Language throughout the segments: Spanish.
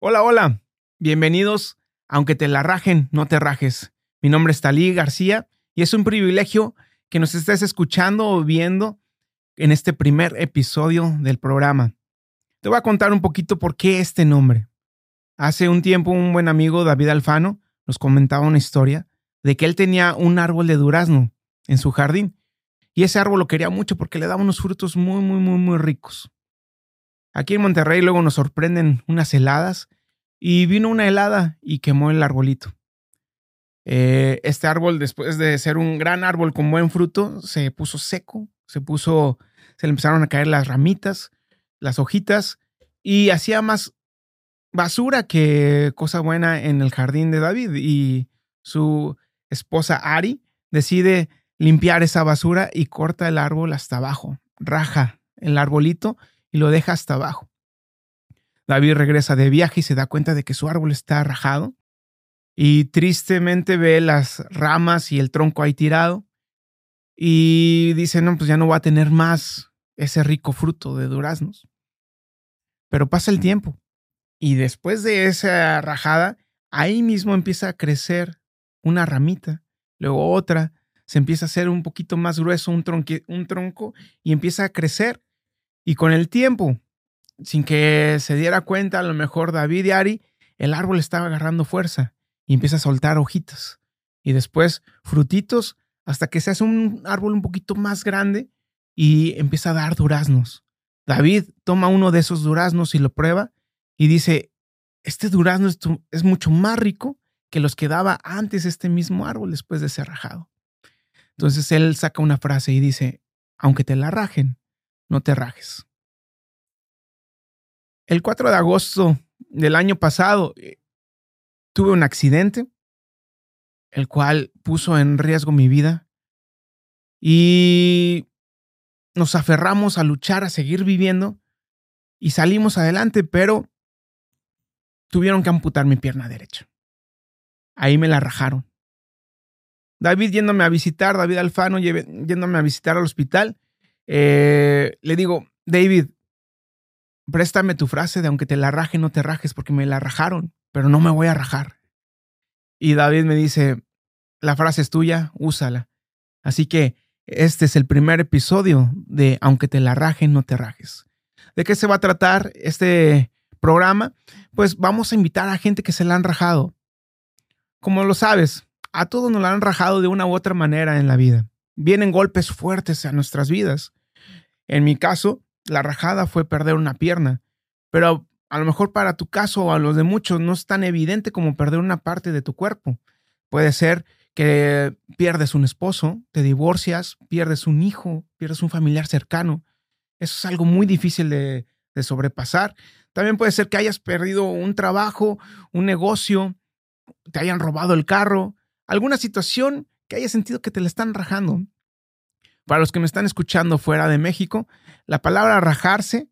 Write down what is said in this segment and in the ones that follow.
Hola, hola. Bienvenidos. Aunque te la rajen, no te rajes. Mi nombre es Talí García y es un privilegio que nos estés escuchando o viendo en este primer episodio del programa. Te voy a contar un poquito por qué este nombre. Hace un tiempo un buen amigo, David Alfano, nos comentaba una historia de que él tenía un árbol de durazno en su jardín y ese árbol lo quería mucho porque le daba unos frutos muy, muy, muy, muy ricos. Aquí en Monterrey luego nos sorprenden unas heladas y vino una helada y quemó el arbolito. Eh, este árbol, después de ser un gran árbol con buen fruto, se puso seco, se puso, se le empezaron a caer las ramitas, las hojitas y hacía más basura que cosa buena en el jardín de David. Y su esposa Ari decide limpiar esa basura y corta el árbol hasta abajo, raja el arbolito y lo deja hasta abajo. David regresa de viaje y se da cuenta de que su árbol está rajado y tristemente ve las ramas y el tronco ahí tirado y dice, no, pues ya no va a tener más ese rico fruto de duraznos. Pero pasa el tiempo y después de esa rajada, ahí mismo empieza a crecer una ramita, luego otra, se empieza a hacer un poquito más grueso un, un tronco y empieza a crecer y con el tiempo, sin que se diera cuenta, a lo mejor David y Ari, el árbol estaba agarrando fuerza y empieza a soltar hojitas y después frutitos hasta que se hace un árbol un poquito más grande y empieza a dar duraznos. David toma uno de esos duraznos y lo prueba y dice, este durazno es, mucho más rico que los que daba antes este mismo árbol después de ser rajado. Entonces él saca una frase y dice, aunque te la rajen, no te rajes. El 4 de agosto del año pasado eh, tuve un accidente, el cual puso en riesgo mi vida y nos aferramos a luchar, a seguir viviendo y salimos adelante, pero tuvieron que amputar mi pierna derecha. Ahí me la rajaron. David yéndome a visitar, David Alfano yéndome a visitar al hospital, eh, le digo, David, préstame tu frase de aunque te la raje, no te rajes, porque me la rajaron, pero no me voy a rajar. Y David me dice, la frase es tuya, úsala. Así que este es el primer episodio de Aunque te la raje, no te rajes. ¿De qué se va a tratar este programa? Pues vamos a invitar a gente que se la han rajado. Como lo sabes, a todos nos la han rajado de una u otra manera en la vida. Vienen golpes fuertes a nuestras vidas. En mi caso, la rajada fue perder una pierna, pero a lo mejor para tu caso o a los de muchos no es tan evidente como perder una parte de tu cuerpo. Puede ser que pierdes un esposo, te divorcias, pierdes un hijo, pierdes un familiar cercano. Eso es algo muy difícil de, de sobrepasar. También puede ser que hayas perdido un trabajo, un negocio, te hayan robado el carro, alguna situación que hayas sentido que te la están rajando. Para los que me están escuchando fuera de México, la palabra rajarse,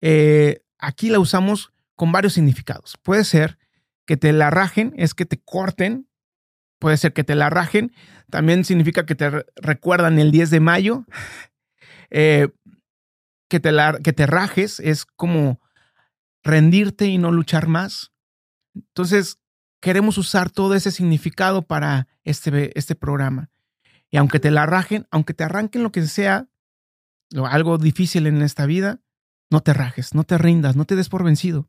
eh, aquí la usamos con varios significados. Puede ser que te la rajen, es que te corten. Puede ser que te la rajen. También significa que te recuerdan el 10 de mayo. Eh, que, te que te rajes es como rendirte y no luchar más. Entonces, queremos usar todo ese significado para este, este programa. Y aunque te la rajen, aunque te arranquen lo que sea, algo difícil en esta vida, no te rajes, no te rindas, no te des por vencido.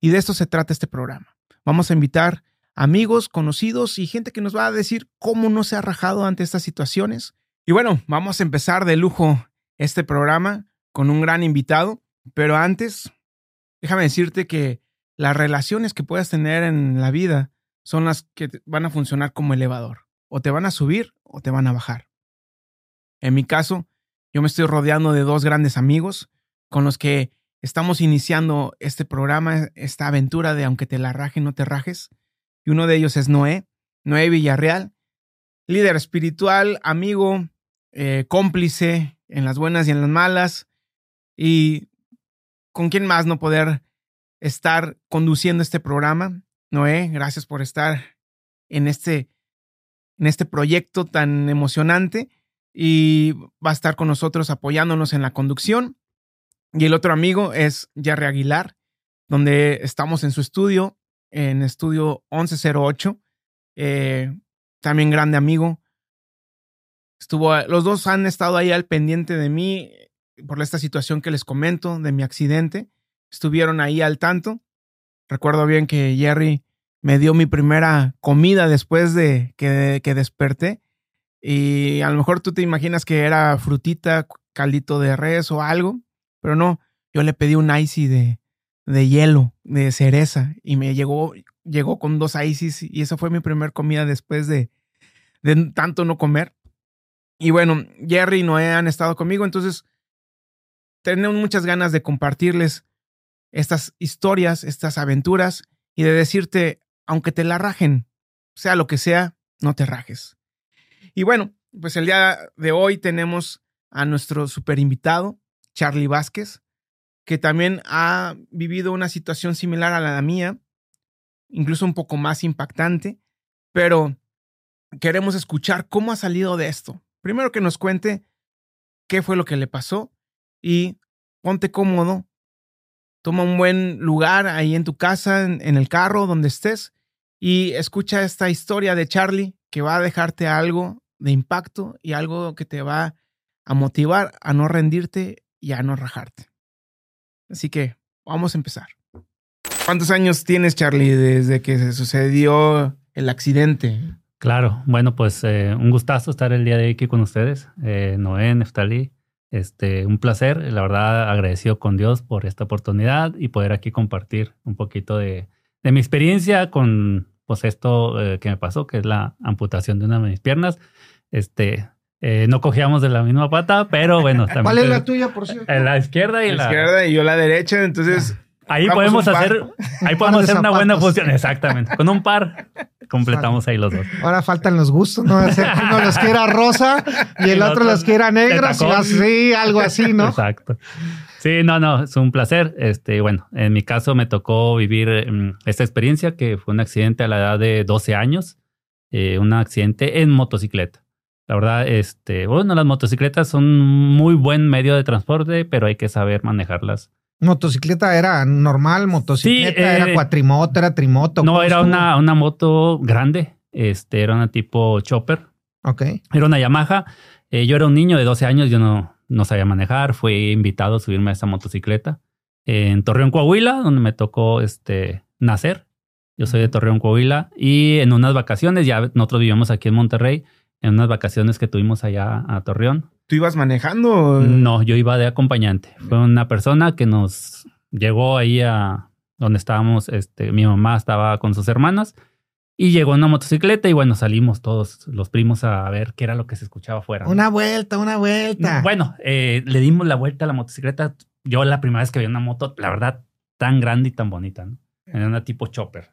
Y de esto se trata este programa. Vamos a invitar amigos, conocidos y gente que nos va a decir cómo no se ha rajado ante estas situaciones. Y bueno, vamos a empezar de lujo este programa con un gran invitado, pero antes, déjame decirte que las relaciones que puedas tener en la vida son las que van a funcionar como elevador. O te van a subir o te van a bajar. En mi caso, yo me estoy rodeando de dos grandes amigos con los que estamos iniciando este programa, esta aventura de aunque te la raje, no te rajes. Y uno de ellos es Noé, Noé Villarreal, líder espiritual, amigo, eh, cómplice en las buenas y en las malas. Y con quién más no poder estar conduciendo este programa. Noé, gracias por estar en este en este proyecto tan emocionante y va a estar con nosotros apoyándonos en la conducción. Y el otro amigo es Jerry Aguilar. donde estamos en su estudio, en estudio 1108. Eh, también grande amigo. Estuvo, los dos han estado ahí al pendiente de mí por esta situación que les comento de mi accidente. Estuvieron ahí al tanto. Recuerdo bien que Jerry me dio mi primera comida después de que, que desperté. Y a lo mejor tú te imaginas que era frutita, caldito de res o algo, pero no. Yo le pedí un icy de, de hielo, de cereza, y me llegó, llegó con dos ices, y esa fue mi primera comida después de, de tanto no comer. Y bueno, Jerry y Noé han estado conmigo, entonces tenemos muchas ganas de compartirles estas historias, estas aventuras y de decirte, aunque te la rajen, sea lo que sea, no te rajes. Y bueno, pues el día de hoy tenemos a nuestro super invitado, Charlie Vázquez, que también ha vivido una situación similar a la mía, incluso un poco más impactante, pero queremos escuchar cómo ha salido de esto. Primero que nos cuente qué fue lo que le pasó y ponte cómodo, toma un buen lugar ahí en tu casa, en, el carro, donde estés, y escucha esta historia de Charlie que va a dejarte algo de impacto y algo que te va a motivar a no rendirte y a no rajarte. Así que vamos a empezar. ¿Cuántos años tienes, Charlie, desde que se sucedió el accidente? Claro, bueno, pues eh, un gustazo estar el día de hoy aquí con ustedes. Eh, Noé, Neftali, este, un placer, la verdad agradecido con Dios por esta oportunidad y poder aquí compartir un poquito de, de mi experiencia con pues esto eh, que me pasó, que es la amputación de una de mis piernas. Este, eh, no cogíamos de la misma pata, pero bueno. También ¿Cuál es la tuya, por cierto? La izquierda y la, la izquierda y yo la derecha, entonces Ahí podemos hacer, ahí podemos hacer una buena función. Exactamente. Con un par completamos ahí los dos. Ahora faltan los gustos, ¿no? Hacer que uno los quiera rosa y el, otro, los quiera negros así, algo así, ¿no? Exacto. Sí, no, no, es un placer. Este, bueno, en mi caso me tocó vivir mm, esta experiencia que fue un accidente a la edad de 12 años, eh, un accidente en motocicleta. La verdad, este, bueno, las motocicletas son muy buen medio de transporte, pero hay que saber manejarlas ¿Motocicleta era normal? ¿Motocicleta era eh, cuatrimoto? ¿Era trimoto? No, era una, una, moto grande. Este, era una tipo chopper. Ok. Era una Yamaha. Eh, yo era un niño de 12 años, yo no, no sabía manejar. Fui invitado a subirme a esa motocicleta en Torreón, Coahuila, donde me tocó este, nacer. Yo soy de Torreón, Coahuila. Y en unas vacaciones, ya nosotros vivimos aquí en Monterrey, en unas vacaciones que tuvimos allá a Torreón, ¿Tú ibas manejando? No, yo iba de acompañante. Fue una persona que nos llegó ahí a donde estábamos, este, mi mamá estaba con sus hermanas y llegó una motocicleta y bueno, salimos todos los primos a ver qué era lo que se escuchaba afuera. Una vuelta, una vuelta. Bueno, eh, le dimos la vuelta a la motocicleta. Yo la primera vez que vi una moto, la verdad, tan grande y tan bonita, ¿no? Era una tipo chopper.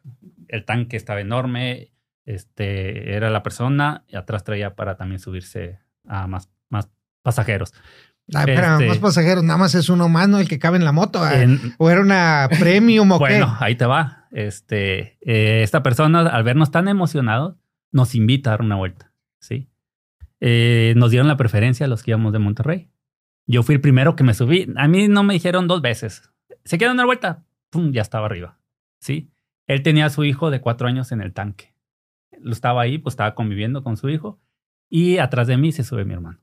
El tanque estaba enorme, este, era la persona y atrás traía para también subirse a más, más pasajeros. Ah, pero este, más pasajeros, nada más es uno más, ¿no? El que cabe en la moto. Ah, ¿O era una premium o bueno, ahí te va. Este, eh, esta persona, al vernos tan emocionados, nos invita a dar una vuelta, ¿sí? Eh, nos dieron la preferencia a los que íbamos de Monterrey. Yo fui el primero que me subí. A mí no me dijeron dos veces. ¿Se quieren dar vuelta? ¡Pum! Ya estaba arriba, ¿sí? Él tenía a su hijo de cuatro años en el tanque. Lo estaba ahí, pues estaba conviviendo con su hijo. Y atrás de mí se sube mi hermano.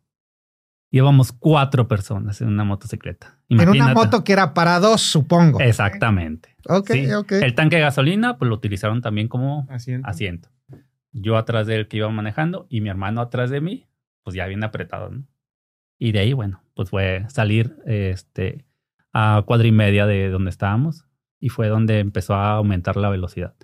Íbamos cuatro personas en una motocicleta. En una moto que era para dos, supongo. Exactamente. Ok, ok. El tanque de gasolina, pues lo utilizaron también como asiento. Yo atrás de él que iba manejando y mi hermano atrás de mí, pues ya bien apretado, ¿no? Y de ahí, bueno, pues fue salir este, a cuadra y media de donde estábamos y fue donde empezó a aumentar la velocidad.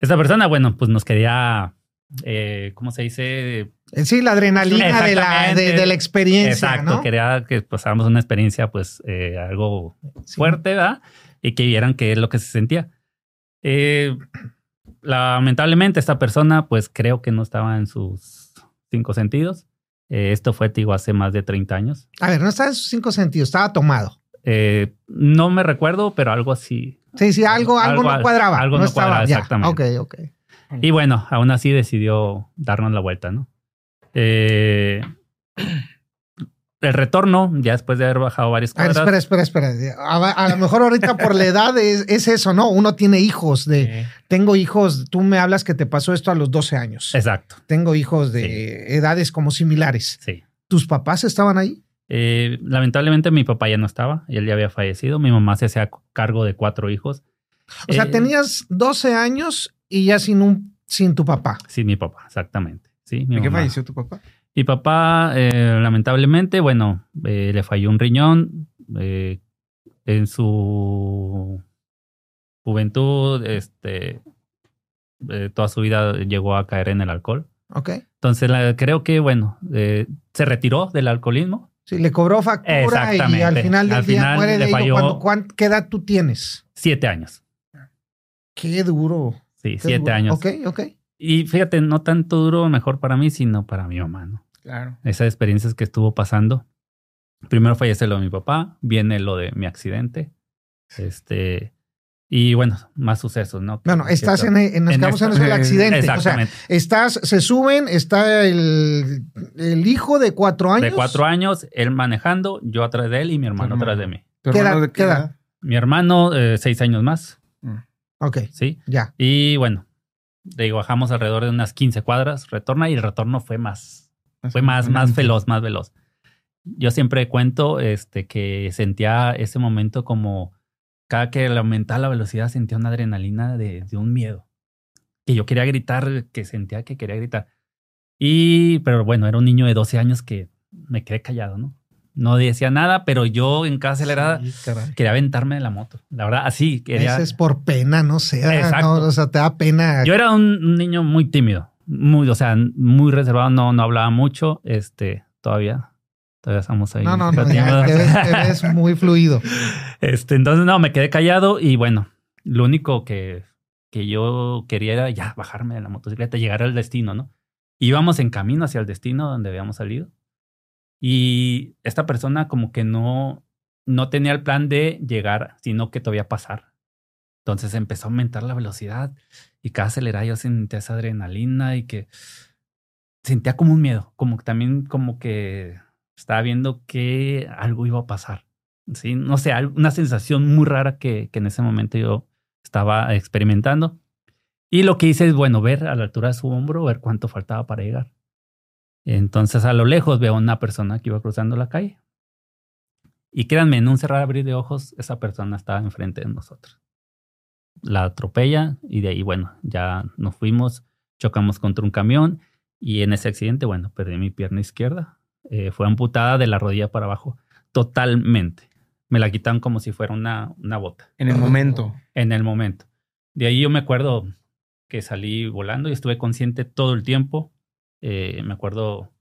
Esta persona, bueno, pues nos quería eh, ¿cómo se dice? Sí, la adrenalina de la, de, la experiencia. Exacto, quería que pasáramos una experiencia, pues, eh, algo fuerte, ¿verdad? Y que vieran qué es lo que se sentía. Eh, lamentablemente, esta persona, pues, creo que no estaba en sus cinco sentidos. esto fue, digo, hace más de 30 años. A ver, no estaba en sus cinco sentidos, estaba tomado. no me recuerdo, pero algo así. Sí, sí, algo, algo, no cuadraba. Algo no, cuadraba, exactamente. Ok, ok. Y bueno, aún así decidió darnos la vuelta, ¿no? Eh, el retorno, ya después de haber bajado varias A ver, cuadras. espera, espera, espera. A, a lo mejor ahorita por la edad es, es eso, ¿no? Uno tiene hijos de, tengo hijos, tú me hablas que te pasó esto a los 12 años. Exacto, Tengo hijos de edades como similares. sí. ¿Tus papás estaban ahí? Eh, lamentablemente mi papá ya no estaba, él ya había fallecido. Mi mamá se hacía cargo de cuatro hijos. O sea, Eh, tenías 12 años y ya sin un sin tu papá. Sí, mi papá, exactamente. Sí, mi ¿De qué falleció tu papá? Mi papá, eh, lamentablemente, bueno, eh, le falló un riñón. eh, en su juventud, este, toda su vida llegó a caer en el alcohol. ¿Ok? Entonces, la- creo que, bueno, se retiró del alcoholismo. Sí, le cobró factura y al final del Al día final muere de le ello. falló- ¿Cuándo- cuán- ¿Qué edad tú tienes? Siete años. Qué duro. Sí, qué siete años. Ok, ok. Y fíjate, no tanto duro mejor para mí, sino para mi mamá, ¿no? Claro. Esas experiencias que estuvo pasando. Primero fallece lo de mi papá, viene lo de mi accidente. Este, y bueno, más sucesos, ¿no? Bueno, estás en, en- nos en quedamos en del accidente. O sea, Exactamente. estás, se suben, está el, el hijo de cuatro años. de cuatro años, él manejando, yo atrás de él y mi hermano hermano. atrás de mí. ¿Tu ¿Qué hermano edad- de qué edad? Mi hermano, eh, seis años más, Ok, ¿sí? ya. Y bueno, digo, bajamos alrededor de unas 15 cuadras, retorna y el retorno fue más, fue más, más veloz, más veloz. Yo siempre cuento este, que sentía ese momento como cada que aumentaba la velocidad sentía una adrenalina de, de un miedo. Que yo quería gritar, que sentía que quería gritar. Y, pero bueno, era un niño de 12 años que me quedé callado, ¿no? No decía nada, pero yo en cada acelerada Sí, quería aventarme de la moto. La verdad, así quería. Ese es por pena, no sé. Exacto. no, o sea, te da pena. Yo era un, un niño muy tímido, muy, o sea, muy reservado, no, no hablaba mucho, este, todavía, todavía estamos ahí. no, no, no, ya te ves, te ves muy fluido. Este, entonces, no, me quedé callado y bueno, lo único que, que yo quería era ya bajarme de la motocicleta, llegar al destino, ¿no? Íbamos en camino hacia el destino donde habíamos salido y esta persona como que no, no tenía el plan de llegar, sino que todavía pasar. Entonces empezó a aumentar la velocidad y cada acelerada sentía esa adrenalina y que sentía como un miedo, como que también como que estaba viendo que algo iba a pasar. Sí, no sé, una sensación muy rara que, que en ese momento yo estaba experimentando. Y lo que hice es, bueno, ver a la altura de su hombro, ver cuánto faltaba para llegar. Entonces a lo lejos veo a una persona que iba cruzando la calle. Y créanme, en un cerrar abrir de ojos, esa persona estaba enfrente de nosotros. La atropella y de ahí, bueno, ya nos fuimos, chocamos contra un camión y en ese accidente, bueno, perdí mi pierna izquierda. Eh, fue amputada de la rodilla para abajo totalmente. Me la quitaron como si fuera una, una bota En el momento. en el momento. De ahí yo me acuerdo que salí volando y estuve consciente todo el tiempo. Eh, me acuerdo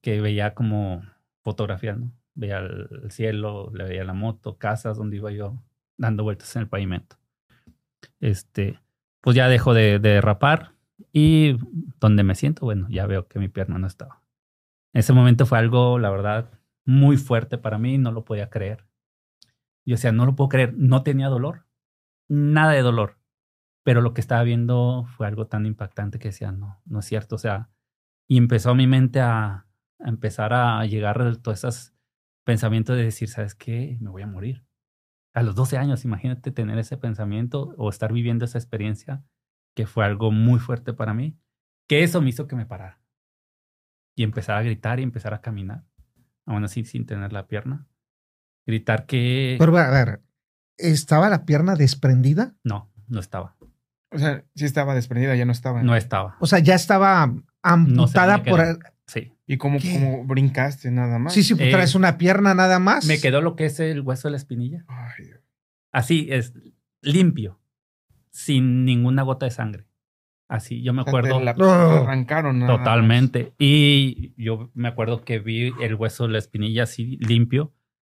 que veía como fotografías, ¿no? Veía el el cielo, le veía la moto, casas donde iba yo dando vueltas en el pavimento. Este, pues ya dejo de, de derrapar y donde me siento, bueno, ya veo que mi pierna no estaba. Ese momento fue algo, la verdad, muy fuerte para mí, no lo podía creer. Yo decía, no lo puedo creer, no tenía dolor, nada de dolor. Pero lo que estaba viendo fue algo tan impactante que decía, no, no es cierto. O sea, y empezó mi mente a, a empezar a llegar todos esos pensamientos de decir, ¿sabes qué? Me voy a morir. A los 12 años, imagínate tener ese pensamiento o estar viviendo esa experiencia que fue algo muy fuerte para mí, que eso me hizo que me parara. Y empezar a gritar y empezar a caminar, aún así sin tener la pierna. Gritar que... Pero a ver, ¿estaba la pierna desprendida? No, no estaba. O sea, sí estaba desprendida, ya no estaba. No estaba. O sea, ya estaba amputada No por... Sí. ¿Y cómo brincaste nada más? Sí, sí, pues Eh, traes una pierna nada más. Me quedó lo que es el hueso de la espinilla. Ay, Dios. Así es, limpio, sin ninguna gota de sangre. Así, yo me acuerdo te la Oh. arrancaron. nada más. totalmente. Y yo me acuerdo que vi el hueso de la espinilla así limpio,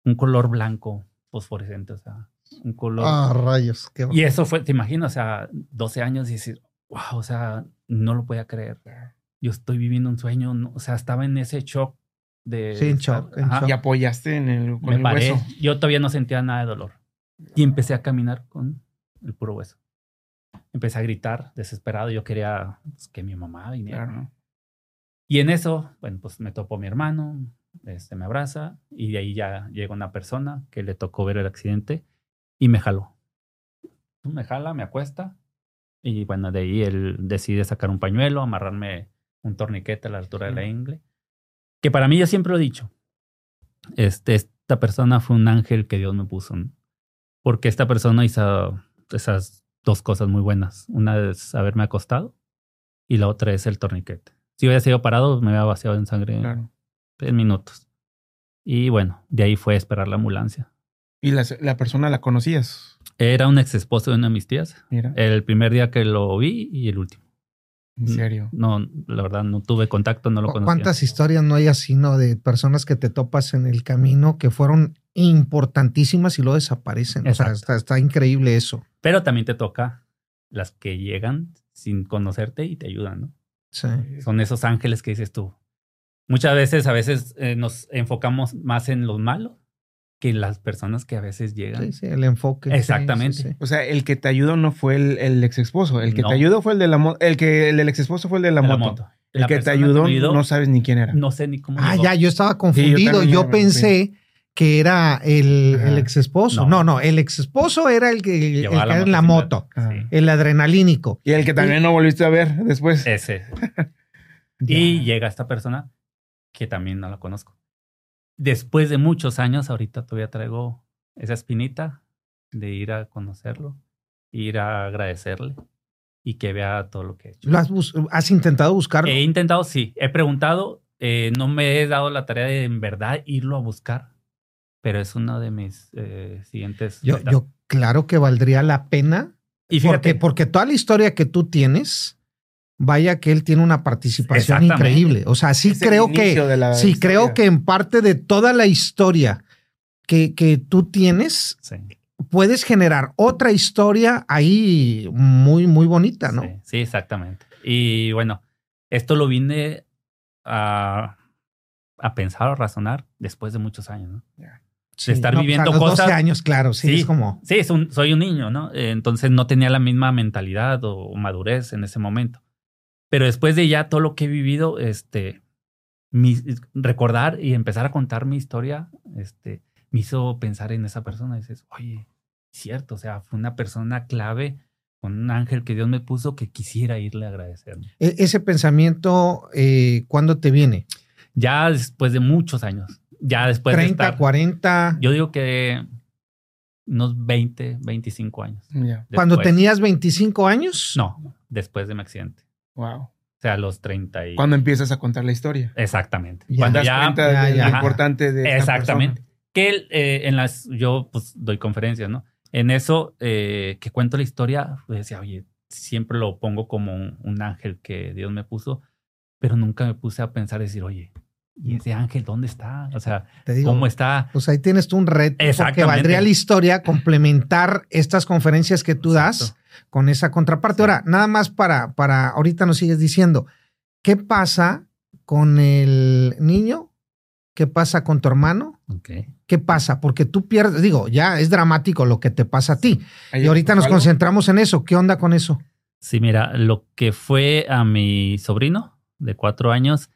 un color blanco fosforescente, o sea, un color. Ah, rayos. Qué... Y eso fue, te imaginas, o sea, 12 años y decir, wow, o sea, no lo podía creer. Yo estoy viviendo un sueño, no- o sea, estaba en ese shock de... Sí, en shock, en shock. Y apoyaste en el, con me el paré. hueso. Yo todavía no sentía nada de dolor. Y empecé a caminar con el puro hueso. Empecé a gritar desesperado. Yo quería pues, que mi mamá viniera. Claro. ¿no? Y en eso, bueno, pues me topó mi hermano. este, me abraza y de ahí ya llega una persona que le tocó ver el accidente y me jaló. Me jala, me acuesta y bueno, de ahí él decide sacar un pañuelo, amarrarme un torniquete a la altura de la ingle. Que para mí yo siempre lo he dicho. Este, esta persona fue un ángel que Dios me puso. Porque esta persona hizo esas dos cosas muy buenas. Una es haberme acostado y la otra es el torniquete. Si hubiera sido parado, me hubiera vaciado en sangre en minutos. Y bueno, de ahí fue a esperar la ambulancia. ¿Y la, la persona la conocías? Era un ex esposo de una de mis tías. Mira. El primer día que lo vi y el último. ¿En serio? No, la verdad, no tuve contacto, no lo conocía. ¿Cuántas historias no hay así, no? De personas que te topas en el camino que fueron importantísimas y luego desaparecen. O sea, está, increíble eso. Pero también te toca las que llegan sin conocerte y te ayudan, ¿no? Sí. Son esos ángeles que dices tú. Muchas veces, a veces eh, nos enfocamos más en los malos que las personas que a veces llegan. Sí, sí, el enfoque. Exactamente. o sea, el que te ayudó no fue el, ex esposo. El que te ayudó fue el de la moto. El que el, ex esposo fue el de la, moto. El que te ayudó, no sabes ni quién era. No sé ni cómo. Ah, ya, yo estaba confundido. yo, pensé que era el, el ex esposo. No. no, el ex esposo era el que, el en la moto. El adrenalínico. Y el que también no volviste a ver después. Ese. y llega esta persona que también no la conozco después de muchos años, ahorita todavía traigo esa espinita de ir a conocerlo, ir a agradecerle y que vea todo lo que he hecho. ¿Lo has, intentado buscarlo? He intentado, sí. He preguntado, eh, no me he dado la tarea de en verdad irlo a buscar, pero es uno de mis eh, siguientes. Yo, yo, claro que valdría la pena. Y fíjate, porque toda la historia que tú tienes vaya que él tiene una participación increíble. O sea, sí creo que, sí creo que en parte de toda la historia que, que tú tienes, puedes generar otra historia ahí muy, muy bonita, ¿no? Sí, exactamente. Y bueno, esto lo vine a, a pensar o razonar después de muchos años, ¿no? de estar viviendo pues, cosas. 12 años, claro, sí, es como. Sí, es un, soy un niño, ¿no? Entonces no tenía la misma mentalidad o madurez en ese momento. Pero después de ya todo lo que he vivido, este, recordar y empezar a contar mi historia, este, me hizo pensar en esa persona. Y dices, oye, cierto, o sea, fue una persona clave, un ángel que Dios me puso que quisiera irle a agradecer. E, ese pensamiento, eh, ¿cuándo te viene? Ya después de muchos años. Ya después 30, de estar, 40. Yo digo que unos 20, 25 años. ¿Cuando tenías 25 años? No, después de mi accidente. Wow. O sea, los 30 y... Cuando empiezas a contar la historia. Exactamente. Cuando ya... Cuenta de lo importante de Exactamente. Que eh, en las... Yo pues doy conferencias, ¿no? En eso eh, que cuento la historia, pues decía, oye, siempre lo pongo como un, ángel que Dios me puso, pero nunca me puse a pensar, decir, oye, ¿y ese ángel dónde está? O sea, ¿cómo está? Pues ahí tienes tú un reto, porque valdría la historia complementar estas conferencias que tú das con esa contraparte. Ahora, nada más para, para, ahorita nos sigues diciendo, ¿qué pasa con el niño? ¿Qué pasa con tu hermano? ¿Qué pasa? Porque tú pierdes, digo, ya es dramático lo que te pasa a ti. Y ahorita nos concentramos en eso. ¿Qué onda con eso? Sí, mira, lo que fue a mi sobrino de cuatro años,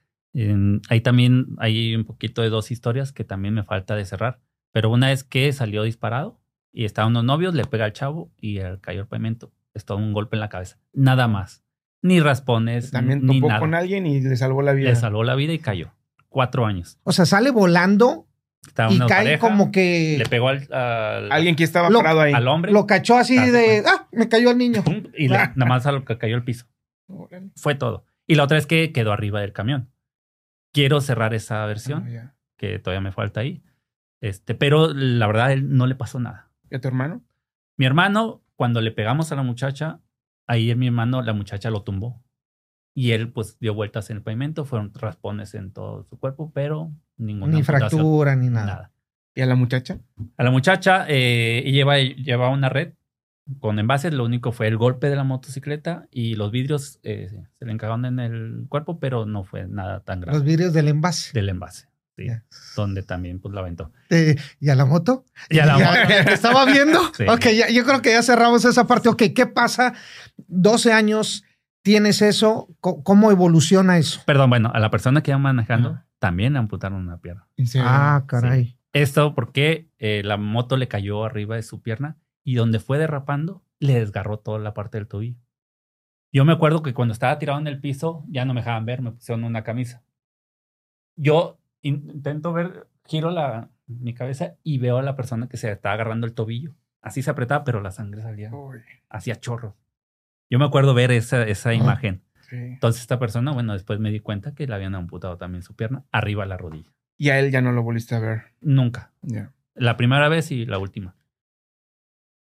ahí también hay un poquito de dos historias que también me falta de cerrar. Pero una es que salió disparado y estaban unos novios, le pega al chavo y cayó el pavimento. Es todo un golpe en la cabeza. Nada más. Ni raspones. También topó con alguien y le salvó la vida. Le salvó la vida y cayó. Cuatro años. O sea, sale volando y cae como que. Le pegó al. alguien que estaba parado ahí. Al hombre. Lo cachó así de. ¡Ah! Me cayó el niño. Y nada más a lo que cayó el piso. Fue todo. Y la otra es que quedó arriba del camión. Quiero cerrar esa versión, ah, que todavía me falta ahí. Este, pero la verdad, él no le pasó nada. ¿Y a tu hermano? Mi hermano, cuando le pegamos a la muchacha, ahí mi hermano, la muchacha lo tumbó. Y él, pues, dio vueltas en el pavimento, fueron raspones en todo su cuerpo, pero ninguna Ni fractura, ni nada. ¿Y a la muchacha? A la muchacha, eh, lleva, lleva una red con envases, lo único fue el golpe de la motocicleta y los vidrios eh, se le encargaron en el cuerpo, pero no fue nada tan grave. Los vidrios del envase. Del envase donde también pues la aventó. Eh, ¿Y a la moto? ¿Y a la moto? ¿Estaba viendo? Ok, yo creo que ya cerramos esa parte. Ok, ¿qué pasa? 12 años, tienes eso, ¿cómo evoluciona eso? Perdón, bueno, a la persona que iba manejando, también le amputaron una pierna. Ah, caray. Esto porque eh, la moto le cayó arriba de su pierna y donde fue derrapando le desgarró toda la parte del tobillo. Yo me acuerdo que cuando estaba tirado en el piso ya no me dejaban ver, me pusieron una camisa. Yo intento ver, giro la, mi cabeza y veo a la persona que se está agarrando el tobillo. Así se apretaba, pero la sangre salía, hacía chorros. Yo me acuerdo ver esa, esa imagen. Entonces esta persona, bueno, después me di cuenta que le habían amputado también su pierna arriba a la rodilla. ¿Y a él ya no lo volviste a ver? Nunca. La primera vez y la última.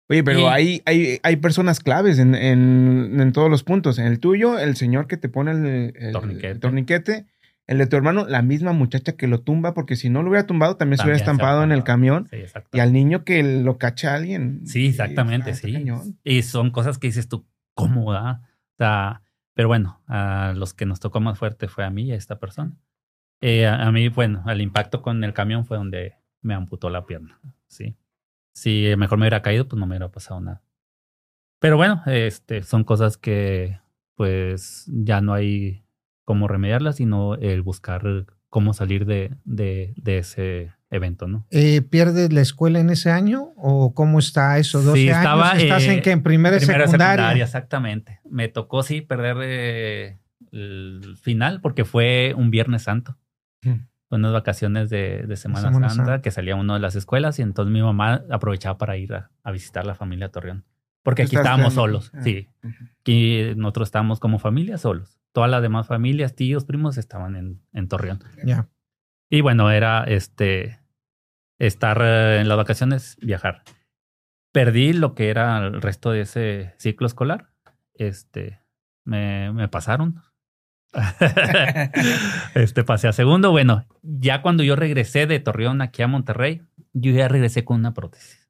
Oye, pero hay, hay, hay personas claves en, en, en, todos los puntos. En el tuyo, el señor que te pone el, torniquete. el de tu hermano, la misma muchacha que lo tumba, porque si no lo hubiera tumbado, también, se hubiera estampado en el camión. y al niño que lo cacha alguien. Sí, exactamente, sí. Y son cosas que dices tú, ¿cómo da? O sea, pero bueno, a los que nos tocó más fuerte fue a mí y a esta persona. Eh, a, mí, bueno, el impacto con el camión fue donde me amputó la pierna, sí. Si mejor me hubiera caído, pues no me hubiera pasado nada. Pero bueno, este, son cosas que pues ya no hay cómo remediarlas, sino el buscar cómo salir de, de, de ese evento, ¿no? Eh, ¿Pierdes la escuela en ese año o cómo está eso? ¿12 sí, estaba, años? ¿Estás en eh, que en primera, primera secundaria? Exactamente. Me tocó sí perder eh, el final porque fue un Viernes Santo. Hmm unas vacaciones de, de Semana, Santa, que salía uno de las escuelas y entonces mi mamá aprovechaba para ir a, visitar la familia Torreón. Porque aquí estábamos solos, ah, sí. Aquí nosotros estábamos como familia solos. Todas las demás familias, tíos, primos estaban en, en Torreón. Ya. Y bueno, era este estar eh, en las vacaciones, viajar. Perdí lo que era el resto de ese ciclo escolar. Este, me, me pasaron, este pasé a segundo. Bueno, ya cuando yo regresé de Torreón aquí a Monterrey, yo ya regresé con una prótesis.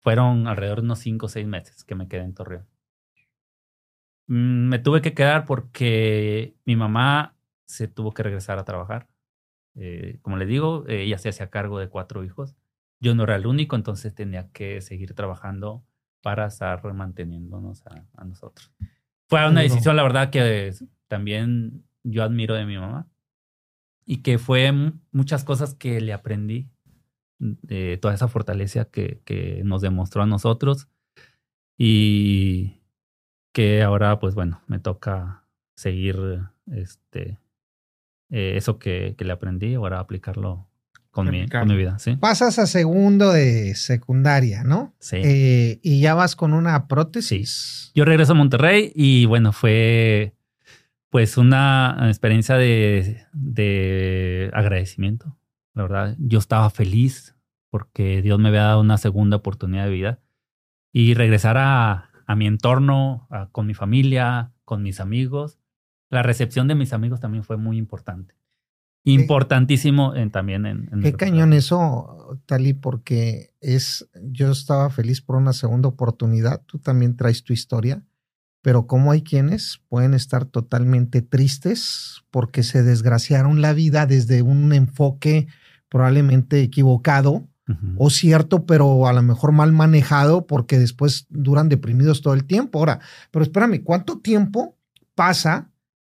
Fueron alrededor de unos cinco o seis meses que me quedé en Torreón. Mm, me tuve que quedar porque mi mamá se tuvo que regresar a trabajar. Eh, como le digo, ella se hacía cargo de cuatro hijos. Yo no era el único, entonces tenía que seguir trabajando para estar manteniéndonos a, a nosotros. Fue una decisión, la verdad, que también yo admiro de mi mamá y que fue muchas cosas que le aprendí de toda esa fortaleza que, que nos demostró a nosotros. Y que ahora pues bueno me toca seguir este eh, eso que, que, le aprendí ahora aplicarlo con mi, con mi, vida ¿sí? pasas a segundo de secundaria no sí. Eh, y ya vas con una prótesis. Yo regreso a Monterrey y bueno fue pues una experiencia de, de, agradecimiento. La verdad, yo estaba feliz porque Dios me había dado una segunda oportunidad de vida y regresar a, a mi entorno, con mi familia, con mis amigos. La recepción de mis amigos también fue muy importante. Importantísimo en, también en... Qué cañón eso, Tali, porque es, yo estaba feliz por una segunda oportunidad. Tú también traes tu historia pero como hay quienes pueden estar totalmente tristes porque se desgraciaron la vida desde un enfoque probablemente equivocado o cierto, pero a lo mejor mal manejado porque después duran deprimidos todo el tiempo. Ahora, pero espérame, ¿cuánto tiempo pasa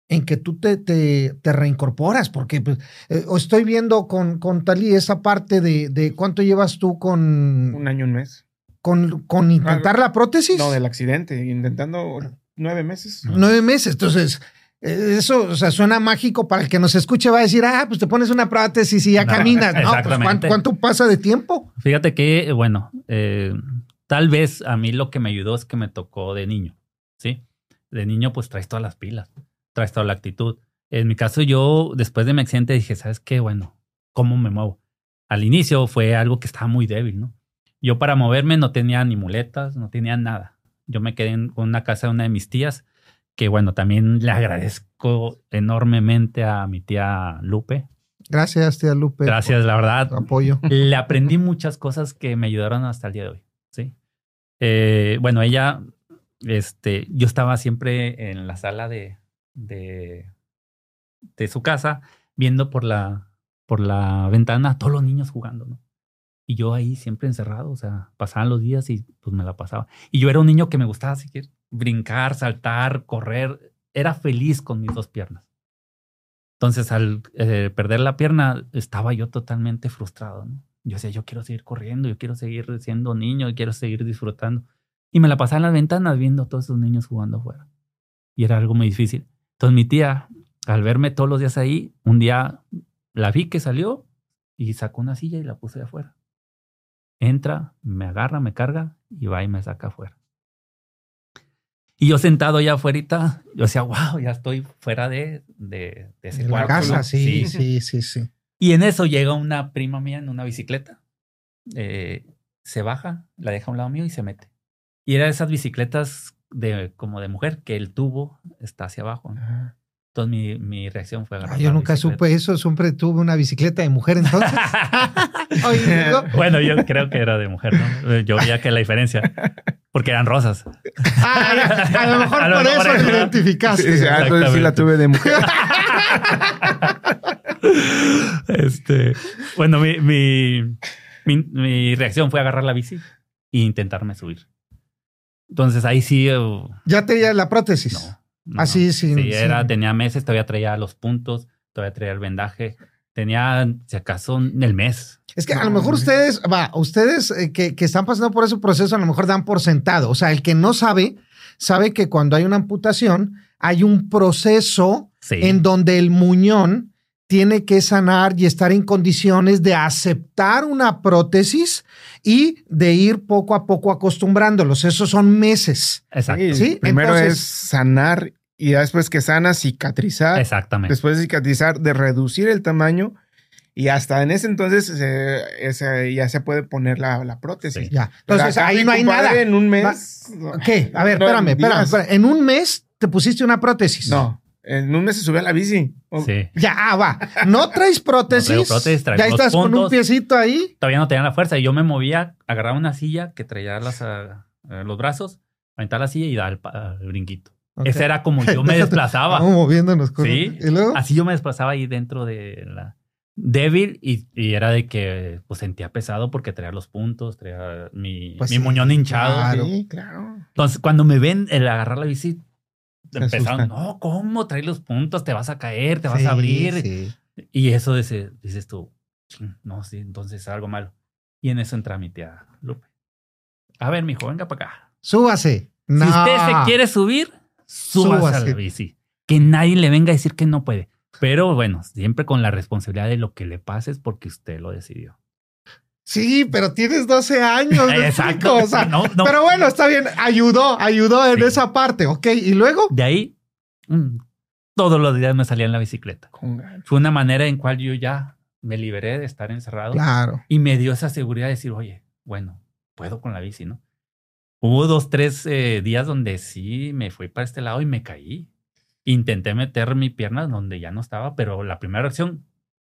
en que tú te, te, reincorporas? Porque pues, eh, estoy viendo con, con Tali esa parte de, de cuánto llevas tú con... Un año, un mes. Con, con intentar la prótesis. No, del accidente, intentando nueve meses. Nueve meses, entonces eso, o sea, suena mágico para el que nos escuche, va a decir, ah, pues te pones una prótesis y ya caminas, ¿no? Pues, ¿cuánto, pasa de tiempo? Fíjate que, bueno, eh, tal vez a mí lo que me ayudó es que me tocó de niño, ¿sí? De niño, pues traes todas las pilas, traes toda la actitud. En mi caso, yo después de mi accidente dije, ¿sabes qué? Bueno, ¿cómo me muevo? Al inicio fue algo que estaba muy débil, ¿no? Yo para moverme no tenía ni muletas, no tenía nada. Yo me quedé en una casa de una de mis tías, que bueno, también le agradezco enormemente a mi tía Lupe. Gracias, tía Lupe. Gracias, la verdad. Apoyo. Le aprendí muchas cosas que me ayudaron hasta el día de hoy. Sí. Eh, bueno, ella, este, yo estaba siempre en la sala de, de, de su casa, viendo por la, por la ventana a todos los niños jugando, ¿no? Y yo ahí siempre encerrado, o sea, pasaban los días y pues me la pasaba. Y yo era un niño que me gustaba que brincar, saltar, correr. Era feliz con mis dos piernas. Entonces, al eh, perder la pierna, estaba yo totalmente frustrado. Yo decía, yo quiero seguir corriendo, yo quiero seguir siendo niño, yo quiero seguir disfrutando. Y me la pasaba en las ventanas viendo a todos esos niños jugando afuera. Y era algo muy difícil. Entonces, mi tía, al verme todos los días ahí, un día la vi que salió y sacó una silla y la puse afuera. Entra, me agarra, me carga y va y me saca afuera. Y yo sentado allá afuera, yo decía, wow, ya estoy fuera de, de, ese cuarto. casa, sí, sí, sí, sí, Y en eso llega una prima mía en una bicicleta. Eh, se baja, la deja a un lado mío y se mete. Y era esas bicicletas de, como de mujer, que el tubo está hacia abajo. Entonces mi, mi reacción fue agarrar. yo nunca supe eso, siempre tuve una bicicleta de mujer entonces. bueno, yo creo que era de mujer, ¿no? Yo veía que la diferencia, porque eran rosas. Ah, a lo mejor por eso lo identificaste. Sí, entonces sí la tuve de mujer. este, bueno, mi, mi, mi, reacción fue agarrar la bici e intentarme subir. Entonces ahí sí. Uh, ¿Ya tenía la prótesis? No. Así, sí. Sí, era, tenía meses, todavía traía los puntos, todavía traía el vendaje. Tenía, si acaso, el mes. Es que a lo mejor ustedes, va, ustedes eh, que, que, están pasando por ese proceso, a lo mejor dan por sentado. O sea, el que no sabe, sabe que cuando hay una amputación, hay un proceso en donde el muñón tiene que sanar y estar en condiciones de aceptar una prótesis y de ir poco a poco acostumbrándolos. Esos son meses. Exacto. ¿Sí? Primero es sanar y después que sana, cicatrizar. Exactamente. Después de cicatrizar, de reducir el tamaño y hasta en ese entonces ya se puede poner la, prótesis. Ya. Entonces ahí no hay nada. En un mes. ¿Qué? A ver, espérame, espérame, En un mes te pusiste una prótesis. No. En un mes se subió a la bici. Sí. Ya, ah, va. No traes prótesis. No prótesis ya estás con un piecito ahí. Todavía no tenía la fuerza. Y yo me movía, agarraba una silla que traía las, los brazos, aventar la silla y dar el, brinquito. Ese era como yo me desplazaba. Vamos moviéndonos. Con... Sí. ¿Y luego? Así yo me desplazaba ahí dentro de la débil y, era de que pues sentía pesado porque traía los puntos, traía mi, pues mi muñón hinchado. Claro, sí, claro. Entonces, cuando me ven el agarrar la bici, empezaron, no, ¿cómo? Trae los puntos, te vas a caer, te vas a abrir. Y eso dice, dices tú, no, sí, entonces algo malo. Y en eso entra mi tía Lupe. A ver, mijo, venga para acá. Súbase. Si usted se quiere subir, súbase, a la bici. Que nadie le venga a decir que no puede. Pero bueno, siempre con la responsabilidad de lo que le pase es porque usted lo decidió. Sí, pero tienes 12 años. Exacto. Pero bueno, está bien. Ayudó, ayudó en esa parte. Ok. Y luego. De ahí, mm, todos los días me salía en la bicicleta. Fue una manera en cual yo ya me liberé de estar encerrado. Claro. Y me dio esa seguridad de decir, oye, bueno, puedo con la bici, ¿no? Hubo dos, tres eh, días donde sí me fui para este lado y me caí. Intenté meter mi pierna donde ya no estaba, pero la primera reacción,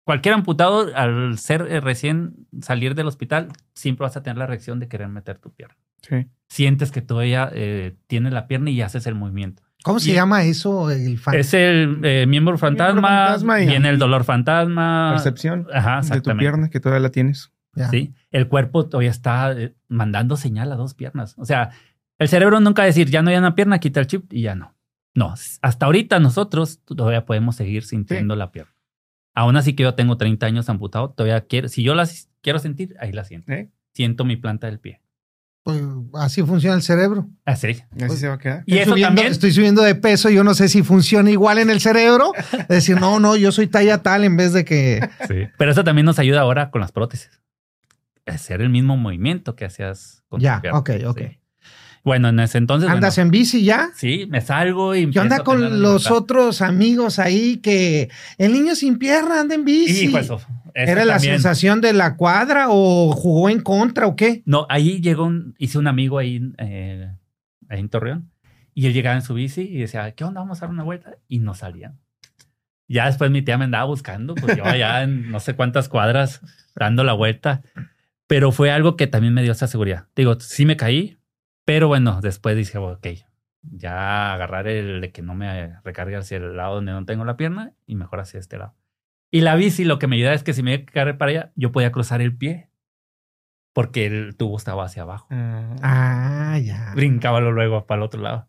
cualquier amputado, al ser eh, recién salir del hospital, siempre vas a tener la reacción de querer meter tu pierna. Sí. Sientes que todavía eh, tienes la pierna y haces el movimiento. ¿Cómo se llama eso? El es el eh, miembro fantasma, viene el dolor fantasma. Percepción Ajá, de tu pierna que todavía la tienes. Sí, el cuerpo todavía está mandando señal a dos piernas. O sea, el cerebro nunca va a decir, ya no hay una pierna, quita el chip y ya no. No, hasta ahorita nosotros todavía podemos seguir sintiendo la pierna. Aún así que yo tengo 30 años amputado, todavía quiero, si yo las quiero sentir, ahí la siento. ¿Eh? Siento mi planta del pie. Pues así funciona el cerebro. Así. Así pues, se va a quedar. Y eso también. Estoy subiendo de peso, yo no sé si funciona igual en el cerebro. decir, no, no, yo soy talla tal en vez de que. Sí. Pero eso también nos ayuda ahora con las prótesis. Hacer el mismo movimiento que hacías con Ya, ok, ok. Bueno, en ese entonces. ¿Andas en bici ya? Sí, me salgo y. Yo anda con los otros amigos ahí que el niño sin pierna anda en bici. Y pues, ¿Era la sensación de la cuadra o jugó en contra o qué? No, ahí llegó un, hice un amigo ahí, eh, ahí en Torreón y él llegaba en su bici y decía, ¿qué onda? Vamos a dar una vuelta y no salían. Ya después mi tía me andaba buscando, pues yo allá en no sé cuántas cuadras dando la vuelta, pero fue algo que también me dio esa seguridad. Digo, sí me caí, pero bueno, después dije, ok, ya agarrar el de que no me recargue hacia el lado donde no tengo la pierna y mejor hacia este lado. Y la bici lo que me ayuda es que si me cargar para allá, yo podía cruzar el pie. Porque el tubo estaba hacia abajo. Ah, ya. Brincaba luego para el otro lado.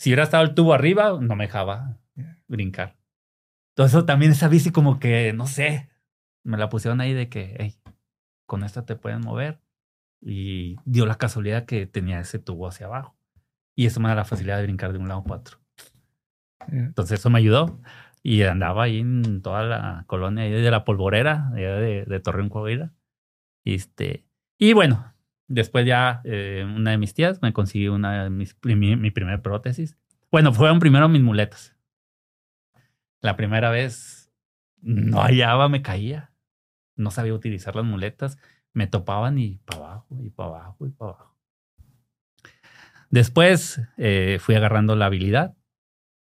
Si hubiera estado el tubo arriba, no me dejaba brincar. Entonces, eso también esa bici como que, no sé, me la pusieron ahí de que, hey, con esta te pueden mover. Y dio la casualidad que tenía ese tubo hacia abajo. Y eso me da la facilidad de brincar de un lado para otro. Entonces eso me ayudó. Y andaba ahí en toda la colonia de la polvorera, de, de Torreón, Coahuila. Este, y bueno, después ya eh, una de mis tías me consiguió una de mis, mi, mi primera prótesis. Bueno, fueron primero mis muletas. La primera vez no hallaba, me caía. No sabía utilizar las muletas. Me topaban y para abajo, y para abajo, y para abajo. Después eh, fui agarrando la habilidad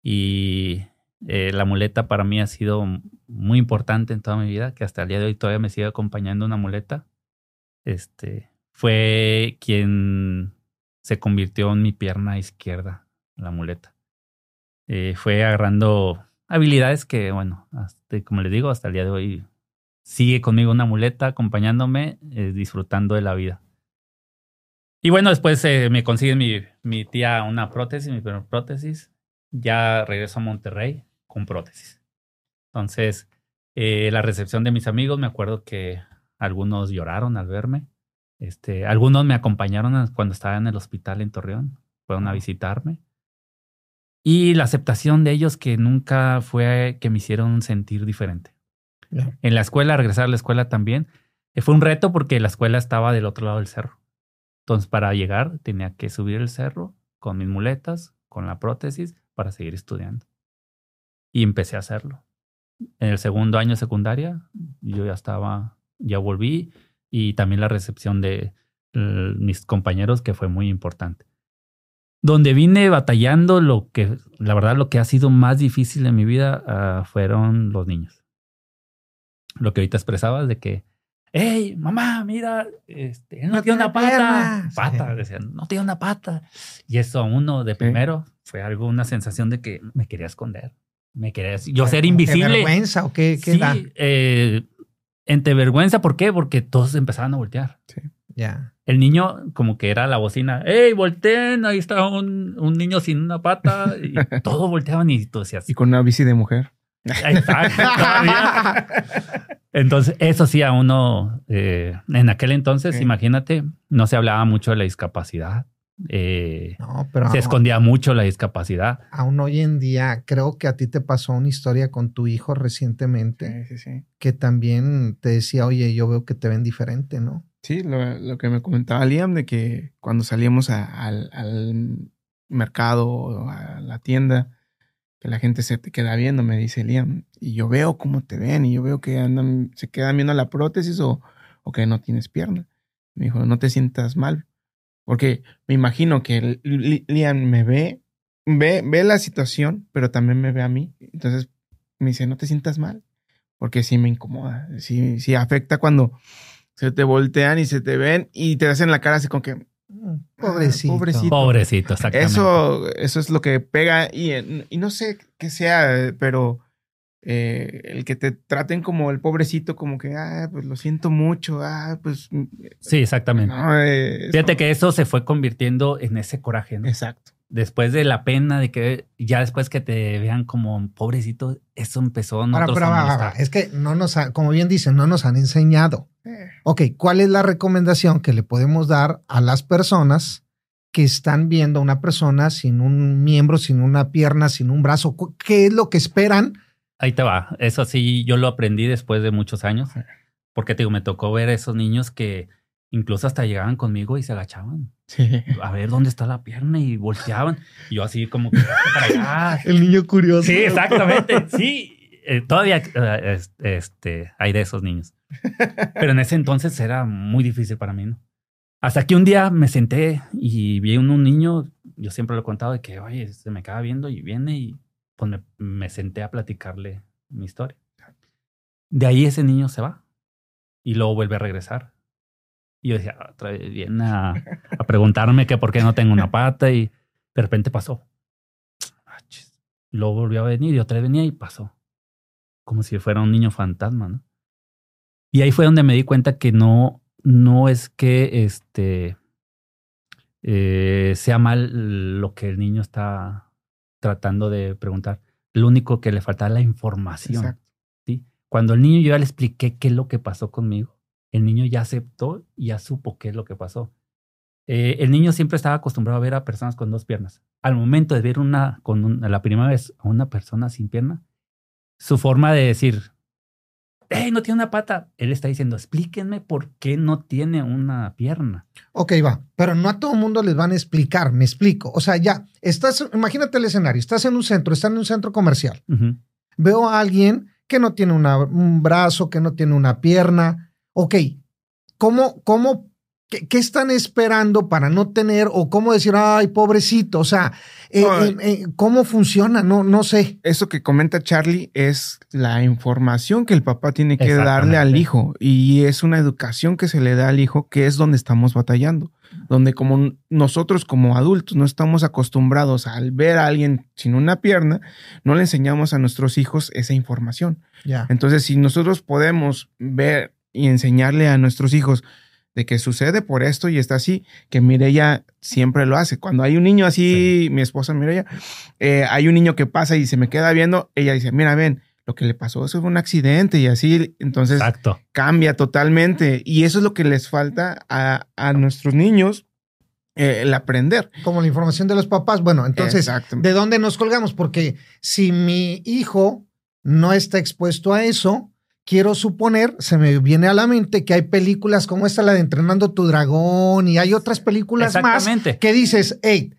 y eh, la muleta para mí ha sido muy importante en toda mi vida, que hasta el día de hoy todavía me sigue acompañando una muleta. Este fue quien se convirtió en mi pierna izquierda, la muleta. Eh, fue agarrando habilidades que, bueno, como les digo, hasta el día de hoy sigue conmigo una muleta acompañándome, eh, disfrutando de la vida. Y bueno, después eh, me consigue mi, mi, tía una prótesis, mi primera prótesis. Ya regreso a Monterrey con prótesis. Entonces, eh, la recepción de mis amigos, me acuerdo que algunos lloraron al verme. Este, algunos me acompañaron cuando estaba en el hospital en Torreón. Fueron a visitarme. Y la aceptación de ellos que nunca fue que me hicieron sentir diferente. En la escuela, regresar a la escuela también, eh, fue un reto porque la escuela estaba del otro lado del cerro. Entonces, para llegar, tenía que subir el cerro con mis muletas, con la prótesis, para seguir estudiando. Y empecé a hacerlo. En el segundo año de secundaria, yo ya estaba, ya volví, y también la recepción de mis compañeros, que fue muy importante. Donde vine batallando, lo que, la verdad, lo que ha sido más difícil en mi vida ah, fueron los niños. Lo que ahorita expresabas de que, hey, mamá, mira, este, no, tiene una pata. Pata, decían, no tiene una pata. Y eso a uno de primero fue algo, una sensación de que me quería esconder. Me quería, yo ser invisible. ¿Qué vergüenza o qué, qué sí, Eh, entre vergüenza, ¿por qué? Porque todos empezaban a voltear. Sí. Ya. El niño, como que era la bocina, ¡Ey, volteen! Ahí está un, un niño sin una pata. Y todos volteaban y tú decías. Y con una bici de mujer. Exacto, Entonces, eso sí, a uno, eh, en aquel entonces, imagínate, no se hablaba mucho de la discapacidad. Eh, no, pero se escondía mucho la discapacidad. Aún hoy en día, creo que a ti te pasó una historia con tu hijo recientemente, sí, sí, sí. que también te decía, oye, yo veo que te ven diferente, ¿no? Sí, lo, que me comentaba Liam de que cuando salíamos al, al, mercado o a la tienda, que la gente se te queda viendo, me dice Liam, y yo veo cómo te ven, y yo veo que andan, se quedan viendo la prótesis o, o que no tienes pierna. Me dijo, no te sientas mal, porque me imagino que Liam me ve, ve, ve la situación, pero también me ve a mí. Entonces me dice, no te sientas mal, porque sí me incomoda, sí, sí afecta cuando se te voltean y se te ven y te hacen la cara así como que. Mm, pobrecito. pobrecito. Pobrecito, exactamente. Eso, eso es lo que pega. Y, y no sé qué sea, pero eh, el que te traten como el pobrecito, como que, ah, pues lo siento mucho, ah, pues. Sí, exactamente. Eh, Fíjate que eso se fue convirtiendo en ese coraje, ¿no? Exacto después de la pena de que ya después que te vean como pobrecito, eso empezó nosotros pero, Es que no nos, como bien dicen, no nos han enseñado. Eh. Ok, ¿cuál es la recomendación que le podemos dar a las personas que están viendo a una persona sin un miembro, sin una pierna, sin un brazo? ¿Qué es lo que esperan? Ahí te va. Eso sí, yo lo aprendí después de muchos años. Porque te digo, me tocó ver a esos niños que incluso hasta llegaban conmigo y se agachaban. A ver dónde está la pierna y volteaban. Y yo así como que para allá. El niño curioso. Sí, exactamente. Sí, eh, todavía eh, este, hay de esos niños. Pero en ese entonces era muy difícil para mí, ¿no? Hasta que un día me senté y vi a un, niño, yo siempre lo he contado, de que, oye, se me acaba viendo y viene y pues me, me senté a platicarle mi historia. De ahí ese niño se va y luego vuelve a regresar y yo decía, otra vez viene a, preguntarme que por qué no tengo una pata y de repente pasó. Ah, y luego volvió a venir y otra vez venía y pasó. Como si fuera un niño fantasma, ¿no? Y ahí fue donde me di cuenta que no, no es que este, eh, sea mal lo que el niño está tratando de preguntar, Lo único que le faltaba la información. ¿sí? Cuando el niño yo ya le expliqué qué es lo que pasó conmigo, el niño ya aceptó y ya supo qué es lo que pasó. Eh, el niño siempre estaba acostumbrado a ver a personas con dos piernas. Al momento de ver una, con la primera vez a una persona sin pierna, su forma de decir, no tiene una pata, él está diciendo, explíquenme por qué no tiene una pierna. Ok, va, pero no a todo el mundo les van a explicar, me explico. O sea, ya, estás, imagínate el escenario, estás en un centro, estás en un centro comercial. Veo a alguien que no tiene un brazo, que no tiene una pierna. Ok, ¿cómo, cómo ¿Qué, están esperando para no tener o cómo decir, ay, pobrecito? O sea, eh, eh, eh, ¿cómo funciona? No, no sé. Eso que comenta Charlie es la información que el papá tiene que darle al hijo y es una educación que se le da al hijo que es donde estamos batallando, donde como nosotros como adultos no estamos acostumbrados al ver a alguien sin una pierna, no le enseñamos a nuestros hijos esa información. Entonces, si nosotros podemos ver y enseñarle a nuestros hijos, de que sucede por esto y está así, que Mireya siempre lo hace. Cuando hay un niño así, mi esposa Mireya, eh, hay un niño que pasa y se me queda viendo, ella dice, mira, ven, lo que le pasó, eso fue un accidente y así, entonces cambia totalmente. Y eso es lo que les falta a, nuestros niños. Eh, el aprender. Como la información de los papás. Bueno, entonces, ¿de dónde nos colgamos? Porque si mi hijo no está expuesto a eso, quiero suponer, se me viene a la mente que hay películas como esta, la de Entrenando tu Dragón, y hay otras películas más que dices, hey,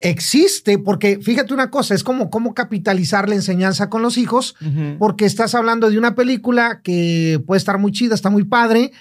existe, porque fíjate una cosa, es como cómo capitalizar la enseñanza con los hijos, porque estás hablando de una película que puede estar muy chida, está muy padre,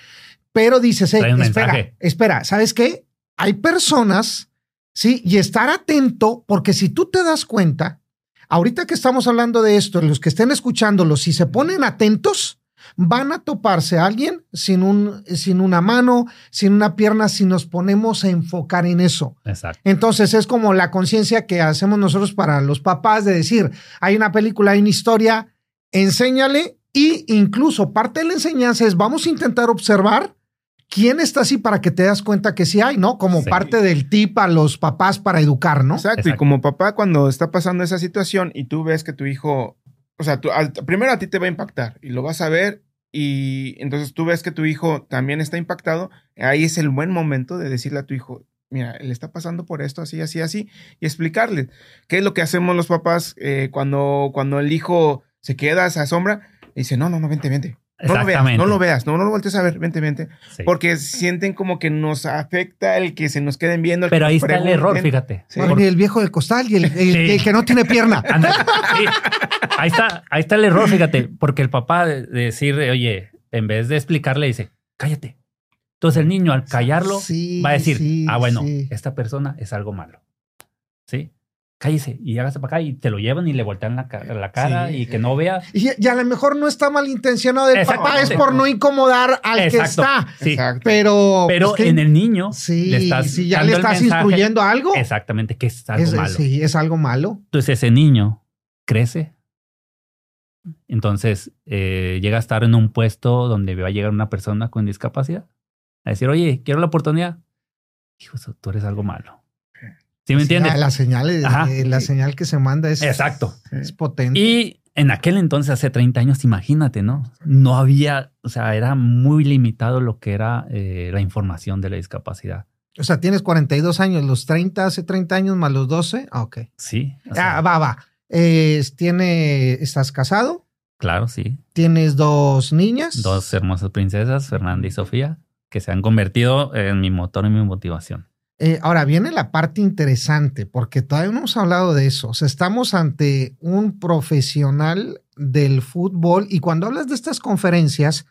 pero dices, hey, espera, espera, ¿sabes qué? Hay personas, ¿sí? Y estar atento, porque si tú te das cuenta, ahorita que estamos hablando de esto, los que estén escuchándolo, si se ponen atentos, van a toparse a alguien sin, un, sin una mano, sin una pierna, si nos ponemos a enfocar en eso. Exacto. Entonces es como la conciencia que hacemos nosotros para los papás de decir, hay una película, hay una historia, enséñale y incluso parte de la enseñanza es vamos a intentar observar quién está así para que te das cuenta que sí hay, ¿no? Como parte del tip a los papás para educar, ¿no? Exacto. Y como papá, cuando está pasando esa situación y tú ves que tu hijo o sea, primero a ti te va a impactar y lo vas a ver y entonces tú ves que tu hijo también está impactado, ahí es el buen momento de decirle a tu hijo, mira, le está pasando por esto, así, así, así, y explicarle qué es lo que hacemos los papás eh, cuando, cuando el hijo se queda, se asombra, y dice, no, no, no, vente, vente. No lo veas, no lo veas, no, no lo voltees a ver, vente, vente. Porque sienten como que nos afecta el que se nos queden viendo. Pero ahí está el error, fíjate. El viejo del costal y el, que no tiene pierna. ahí, está, ahí está el error, fíjate. Porque el papá de decir, oye, en vez de explicarle, dice, cállate. Entonces el niño al callarlo va a decir, ah, bueno, esta persona es algo malo. ¿Sí? Cállese y hágase para acá y te lo llevan y le voltean la, la cara y que no vea. Y, a lo mejor no está malintencionado de papá, es por no incomodar al que está. Pero, pero pues, en el niño sí, estás si ya le estás instruyendo algo. Exactamente, que es algo malo. Sí, es algo malo. Entonces ese niño crece. Entonces eh, llega a estar en un puesto donde va a llegar una persona con discapacidad a decir, oye, quiero la oportunidad. Hijo, tú eres algo malo ¿Sí me entiendes? La señal, eh, la señal que se manda es, Exacto. es potente. Y en aquel entonces, hace 30 años, imagínate, ¿no? No había, o sea, era muy limitado lo que era eh, la información de la discapacidad. O sea, tienes 42 años, los 30, hace 30 años más los 12. Ah, ok. Sí. ah, va, va. tiene, ¿Estás casado? Claro, sí. ¿Tienes dos niñas? Dos hermosas princesas, Fernanda y Sofía, que se han convertido en mi motor y mi motivación. Eh, ahora viene la parte interesante, porque todavía no hemos hablado de eso. O sea, estamos ante un profesional del fútbol y cuando hablas de estas conferencias,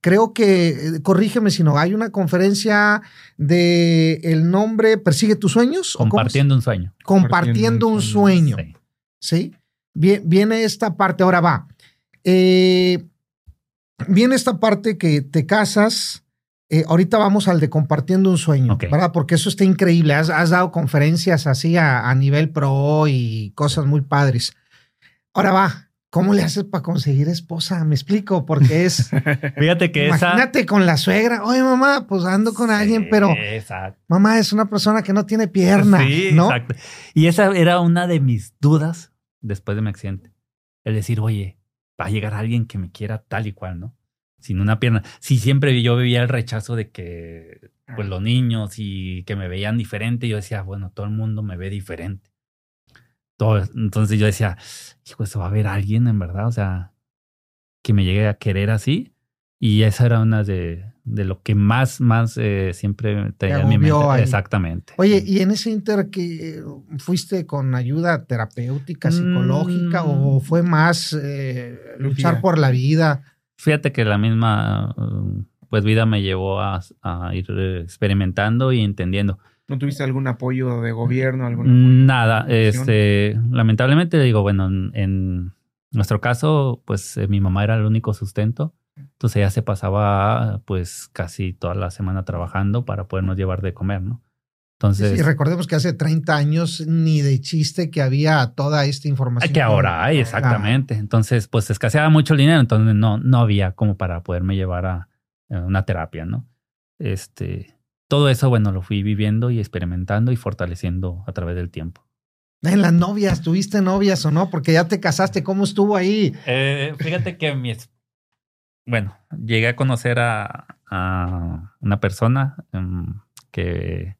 creo que, eh, corrígeme si no, hay una conferencia de el nombre Persigue tus sueños. Compartiendo un sueño. Compartiendo, un sueño. Sí. Viene esta parte, ahora va. Eh, viene esta parte que te casas, eh, ahorita vamos al de compartiendo un sueño, ¿verdad? Porque eso está increíble. Has, dado conferencias así a, nivel pro y cosas muy padres. Ahora va. ¿Cómo le haces para conseguir esposa? Me explico, porque es. Fíjate que Imagínate con la suegra. Oye, mamá, pues ando con alguien, pero. Exacto. Mamá es una persona que no tiene pierna. Sí, ¿no? exacto. Y esa era una de mis dudas después de mi accidente. el decir, oye, va a llegar alguien que me quiera tal y cual, ¿no? Sin una pierna. Si siempre yo vivía el rechazo de que, pues los niños y que me veían diferente, yo decía, bueno, todo el mundo me ve diferente. Todo, entonces yo decía, hijo, eso va a haber alguien en verdad, o sea, que me llegue a querer así. Y esa era una de, de lo que más, más eh, siempre tenía en mi mente. Exactamente. Oye, ¿y en ese inter que fuiste con ayuda terapéutica, psicológica o mm. fue más eh, luchar por la vida? Fíjate que la misma pues vida me llevó a, ir experimentando y entendiendo. ¿No tuviste algún apoyo de gobierno? Algún Nada. Este, lamentablemente digo, bueno, en, nuestro caso, pues eh, mi mamá era el único sustento. Entonces ella se pasaba pues casi toda la semana trabajando para podernos llevar de comer, ¿no? Entonces, y recordemos que hace 30 años ni de chiste que había toda esta información. Que ahora hay, exactamente. Entonces, pues escaseaba mucho el dinero, entonces no, no había como para poderme llevar a, una terapia, ¿no? Este, todo eso, bueno, lo fui viviendo y experimentando y fortaleciendo a través del tiempo. En las novias, ¿tuviste novias o no? Porque ya te casaste, ¿cómo estuvo ahí? Eh, fíjate que mi, bueno, llegué a conocer a, una persona em, que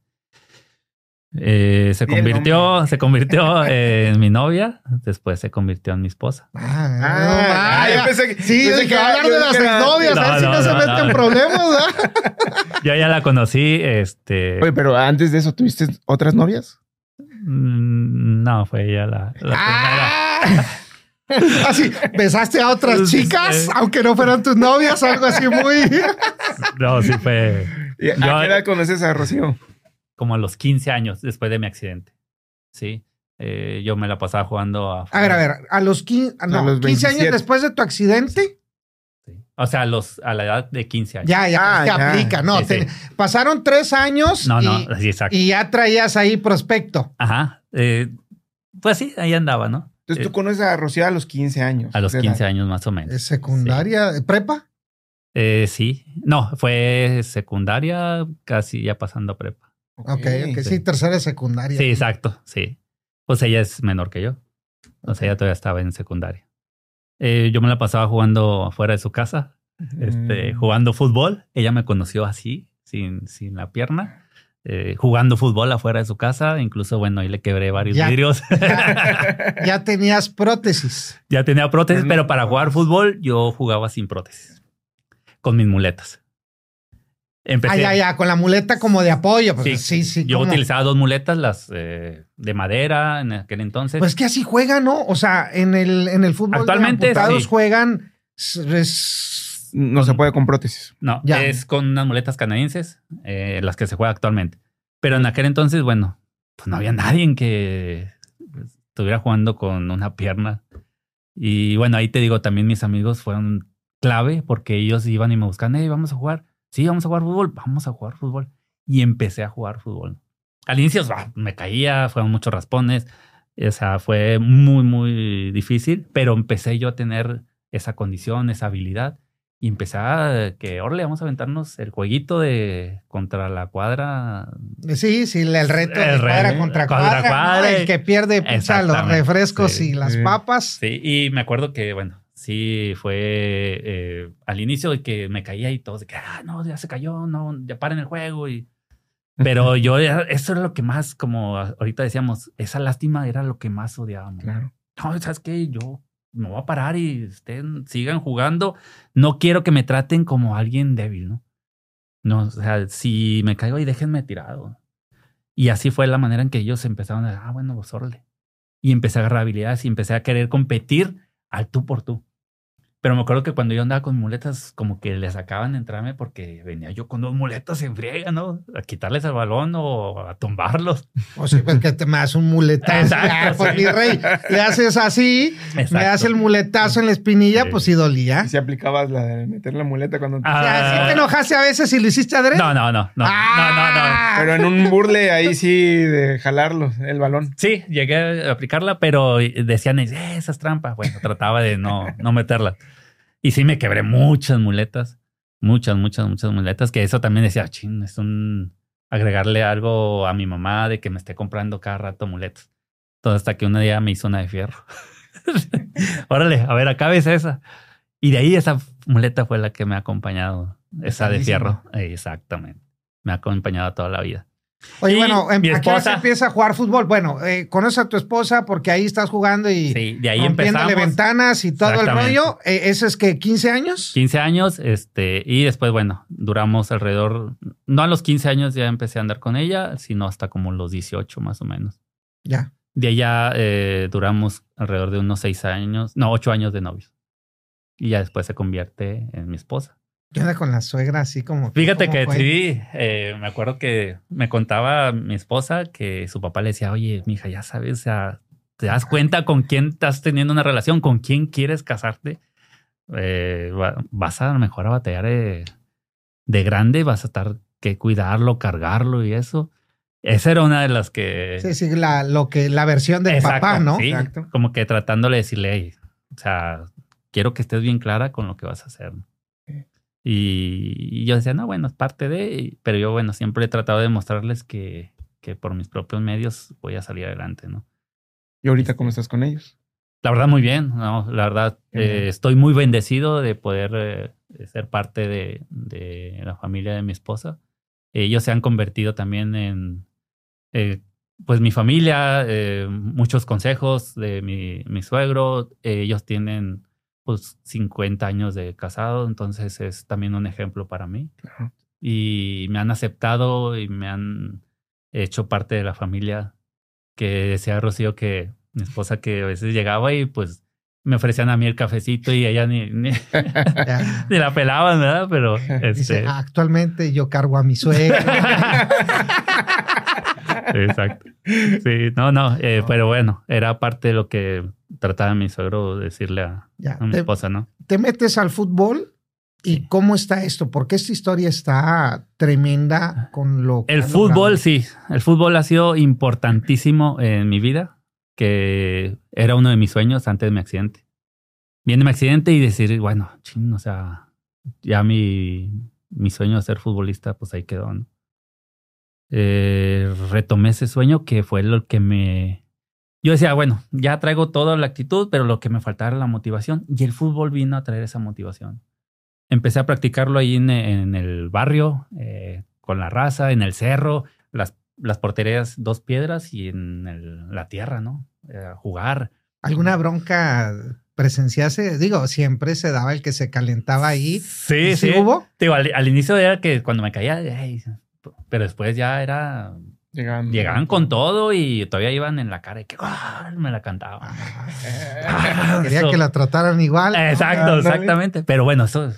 eh, se convirtió, se convirtió en mi novia, después se convirtió en mi esposa. Ah, ah, ah yo pensé que, sí, pensé que hablar de las novias, a ver si no, se meten problemas, Yo ya la conocí, este. Oye, pero antes de eso, ¿tuviste otras novias? Mm, no, fue ella la, primera. Así, besaste a otras chicas, aunque no fueran tus novias, algo así muy. no, sí fue. ¿A qué edad conoces a Rocío? Como a los 15 años después de mi accidente. Sí. Eh, yo me la pasaba jugando a. A ver, a ver, a los, 15, no, 15 años después de tu accidente. Sí. O sea, a, los, a la edad de 15 años. Ya, ya, ah, aplica. No, pasaron tres años. No, no, sí, exacto. Y ya traías ahí prospecto. Ajá. Eh, pues sí, ahí andaba, ¿no? Entonces tú eh, conoces a Rocío a los 15 años. A los 15 años más o menos. ¿Es secundaria? ¿Prepa? Eh, sí. No, fue secundaria, casi ya pasando a prepa. Ok, ok, sí, tercera secundaria. Sí, exacto, sí. Pues ella es menor que yo. O sea, ella todavía estaba en secundaria. Eh, yo me la pasaba jugando afuera de su casa, este, jugando fútbol. Ella me conoció así, sin, sin la pierna. Eh, jugando fútbol afuera de su casa. Incluso, bueno, ahí le quebré varios vidrios. Ya, tenías prótesis. Ya tenía prótesis, pero para jugar fútbol yo jugaba sin prótesis, con mis muletas. Empecé. Ah, ya, ya, con la muleta como de apoyo. Pues, sí, sí, Yo utilizaba dos muletas, las eh, de madera en aquel entonces. Pues que así juegan, ¿no? O sea, en el, en el fútbol Actualmente, de juegan no se puede con prótesis. No, es con unas muletas canadienses, eh, las que se juega actualmente. Pero en aquel entonces, bueno, pues no había nadie en que estuviera jugando con una pierna. Y bueno, ahí te digo, también mis amigos fueron clave porque ellos iban y me buscaban, hey, vamos a jugar. Sí, vamos a jugar fútbol, vamos a jugar fútbol. Y empecé a jugar fútbol. Al inicio me caía, fueron muchos raspones. O sea, fue muy, muy difícil, pero empecé yo a tener esa condición, esa habilidad. Y empecé a que, Orle, vamos a aventarnos el jueguito de contra la cuadra. Sí, sí, el reto de cuadra contra, cuadra. El que pierde picha los refrescos y las papas. Sí, y me acuerdo que, bueno, sí fue eh, al inicio de que me caía y todos de que, ah, no, ya se cayó, no, ya paren el juego. y Pero yo, eso era lo que más, como ahorita decíamos, esa lástima era lo que más odiábamos. Claro. No, ¿sabes qué? Yo me voy a parar y estén, sigan jugando. No quiero que me traten como alguien débil, ¿no? No, o sea, si me caigo ahí, déjenme tirado. Y así fue la manera en que ellos empezaron a, ah, bueno, pues, Y empecé a agarrar habilidades y empecé a querer competir al tú por tú. Pero me acuerdo que cuando yo andaba con muletas, como que les sacaban de entrarme porque venía yo con dos muletas en friega, ¿no? A quitarles el balón o a tumbarlos. O sea, pues que te me das un muletazo. Exacto, pues mi rey, le haces así, me das el muletazo en la espinilla, pues sí dolía. ¿Y si aplicabas la de meter la muleta cuando te... Ah, te enojaste a veces y lo hiciste adrede? No, no, no, no, no, no, ah. Pero en un burle ahí sí de jalarlo, el balón. Sí, llegué a aplicarla, pero decían, eh, esa es trampa. Bueno, trataba de no, no meterla. Y sí me quebré muchas muletas. Muchas, muchas, muchas muletas. Que eso también decía, ching, es un agregarle algo a mi mamá de que me esté comprando cada rato muletas. Todo hasta que un día me hizo una de fierro. Órale, a ver, acá ves esa. Y de ahí esa muleta fue la que me ha acompañado, esa de fierro. Exactamente. Me ha acompañado toda la vida. Oye, bueno, em, ¿a qué se empieza a jugar fútbol? Bueno, eh, conoces a tu esposa porque ahí estás jugando y sí, de ahí empezamos. ventanas y todo el rollo. Eh, ¿Eso es que 15 años? 15 años, este, y después, bueno, duramos alrededor, no a los 15 años ya empecé a andar con ella, sino hasta como los 18 más o menos. Ya. De allá eh, duramos alrededor de unos 6 años, no, 8 años de novios. Y ya después se convierte en mi esposa. ¿Qué onda con la suegra así como? Fíjate que sí, eh, me acuerdo que me contaba mi esposa que su papá le decía, oye, mija, ya sabes, o sea, te das cuenta con quién estás teniendo una relación, con quién quieres casarte. Eh, vas a, lo mejor a batallar de, grande, vas a estar que cuidarlo, cargarlo y eso. Esa era una de las que. Sí, sí, la, lo que, la versión del papá, ¿no? Sí, como que tratándole de decirle, o sea, quiero que estés bien clara con lo que vas a hacer. Y, yo decía, no, bueno, es parte de, pero yo, bueno, siempre he tratado de mostrarles que, que por mis propios medios voy a salir adelante, ¿no? ¿Y ahorita cómo estás con ellos? La verdad, muy bien, ¿no? La verdad, eh, estoy muy bendecido de poder eh, ser parte de, de, la familia de mi esposa. Ellos se han convertido también en, eh, pues, mi familia, muchos consejos de mi, mi suegro. ellos tienen pues 50 años de casado, entonces es también un ejemplo para mí. Y me han aceptado y me han hecho parte de la familia que decía Rocío que mi esposa que a veces llegaba y pues me ofrecían a mí el cafecito y ella ni, ni, la pelaban, ¿verdad? Pero este... actualmente yo cargo a mi suegra. Exacto. Sí, no, no, eh, pero bueno, era parte de lo que trataba mi suegro decirle a, mi esposa, ¿no? Te metes al fútbol y cómo está esto, porque esta historia está tremenda con lo que... El fútbol, sí, el fútbol ha sido importantísimo en mi vida, que era uno de mis sueños antes de mi accidente. Viene mi accidente y decir, bueno, ching, o sea, ya mi, mi sueño de ser futbolista, pues ahí quedó, ¿no? Eh, retomé ese sueño que fue lo que me... Yo decía, bueno, ya traigo toda la actitud, pero lo que me faltaba era la motivación y el fútbol vino a traer esa motivación. Empecé a practicarlo ahí en, el barrio, eh, con la raza, en el cerro, las, las porterías dos piedras y en la tierra, ¿no? Eh, jugar. ¿Alguna bronca presenciase? Digo, siempre se daba el que se calentaba ahí. Sí, sí. hubo? Digo, al, inicio era que cuando me caía, pero después ya era. Llegaban con todo y todavía iban en la cara y que me la cantaban. Ah, quería que la trataran igual. Exacto, exactamente. Pero bueno, eso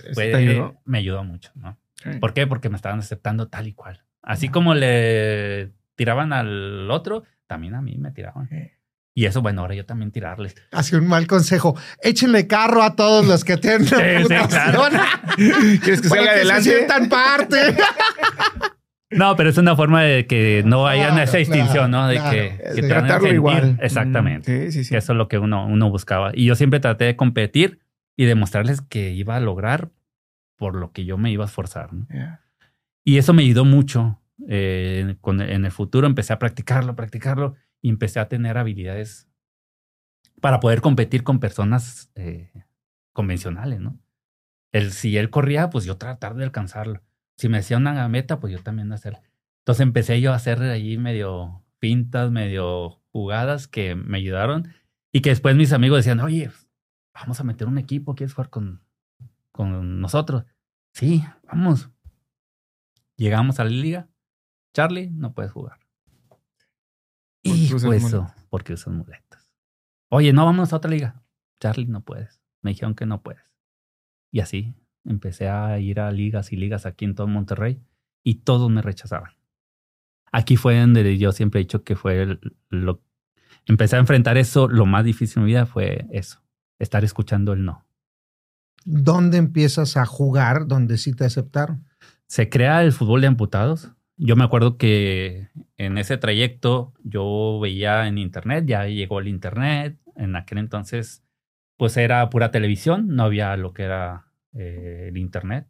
me ayudó mucho, ¿no? ¿Por qué? Porque me estaban aceptando tal y cual. Así como le tiraban al otro, también a mí me tiraban. Y eso, bueno, ahora yo también tirarles. Hace un mal consejo. Échenle carro a todos los que tienen sí, ¿Quieres que salga adelante? Se sientan parte. No, pero es una forma de que no haya esa distinción, ¿no? De que, tratarlo igual. Exactamente. Sí, sí, sí. Eso es lo que uno, uno buscaba. Y yo siempre traté de competir y demostrarles que iba a lograr por lo que yo me iba a esforzar. ¿no? Y eso me ayudó mucho. Eh, en el futuro empecé a practicarlo, practicarlo y empecé a tener habilidades para poder competir con personas eh, convencionales, ¿no? El, si él corría, pues yo tratar de alcanzarlo si me decía una meta, pues yo también hacer. Entonces empecé yo a hacer allí medio pintas, medio jugadas que me ayudaron y que después mis amigos decían, oye, vamos a meter un equipo, ¿quieres jugar con, con nosotros? Sí, vamos. Llegamos a la liga. Charlie, no puedes jugar. Y eso, porque usan muletas. Oye, no vamos a otra liga. Charlie, no puedes. Me dijeron que no puedes. Y así, empecé a ir a ligas y ligas aquí en todo Monterrey y todos me rechazaban. Aquí fue donde yo siempre he dicho que fue lo... Empecé a enfrentar eso, lo más difícil en mi vida fue eso, estar escuchando el no. ¿Dónde empiezas a jugar donde sí te aceptaron? Se crea el fútbol de amputados. Yo me acuerdo que en ese trayecto yo veía en internet, ya llegó el internet, en aquel entonces pues era pura televisión, no había lo que era eh, el internet.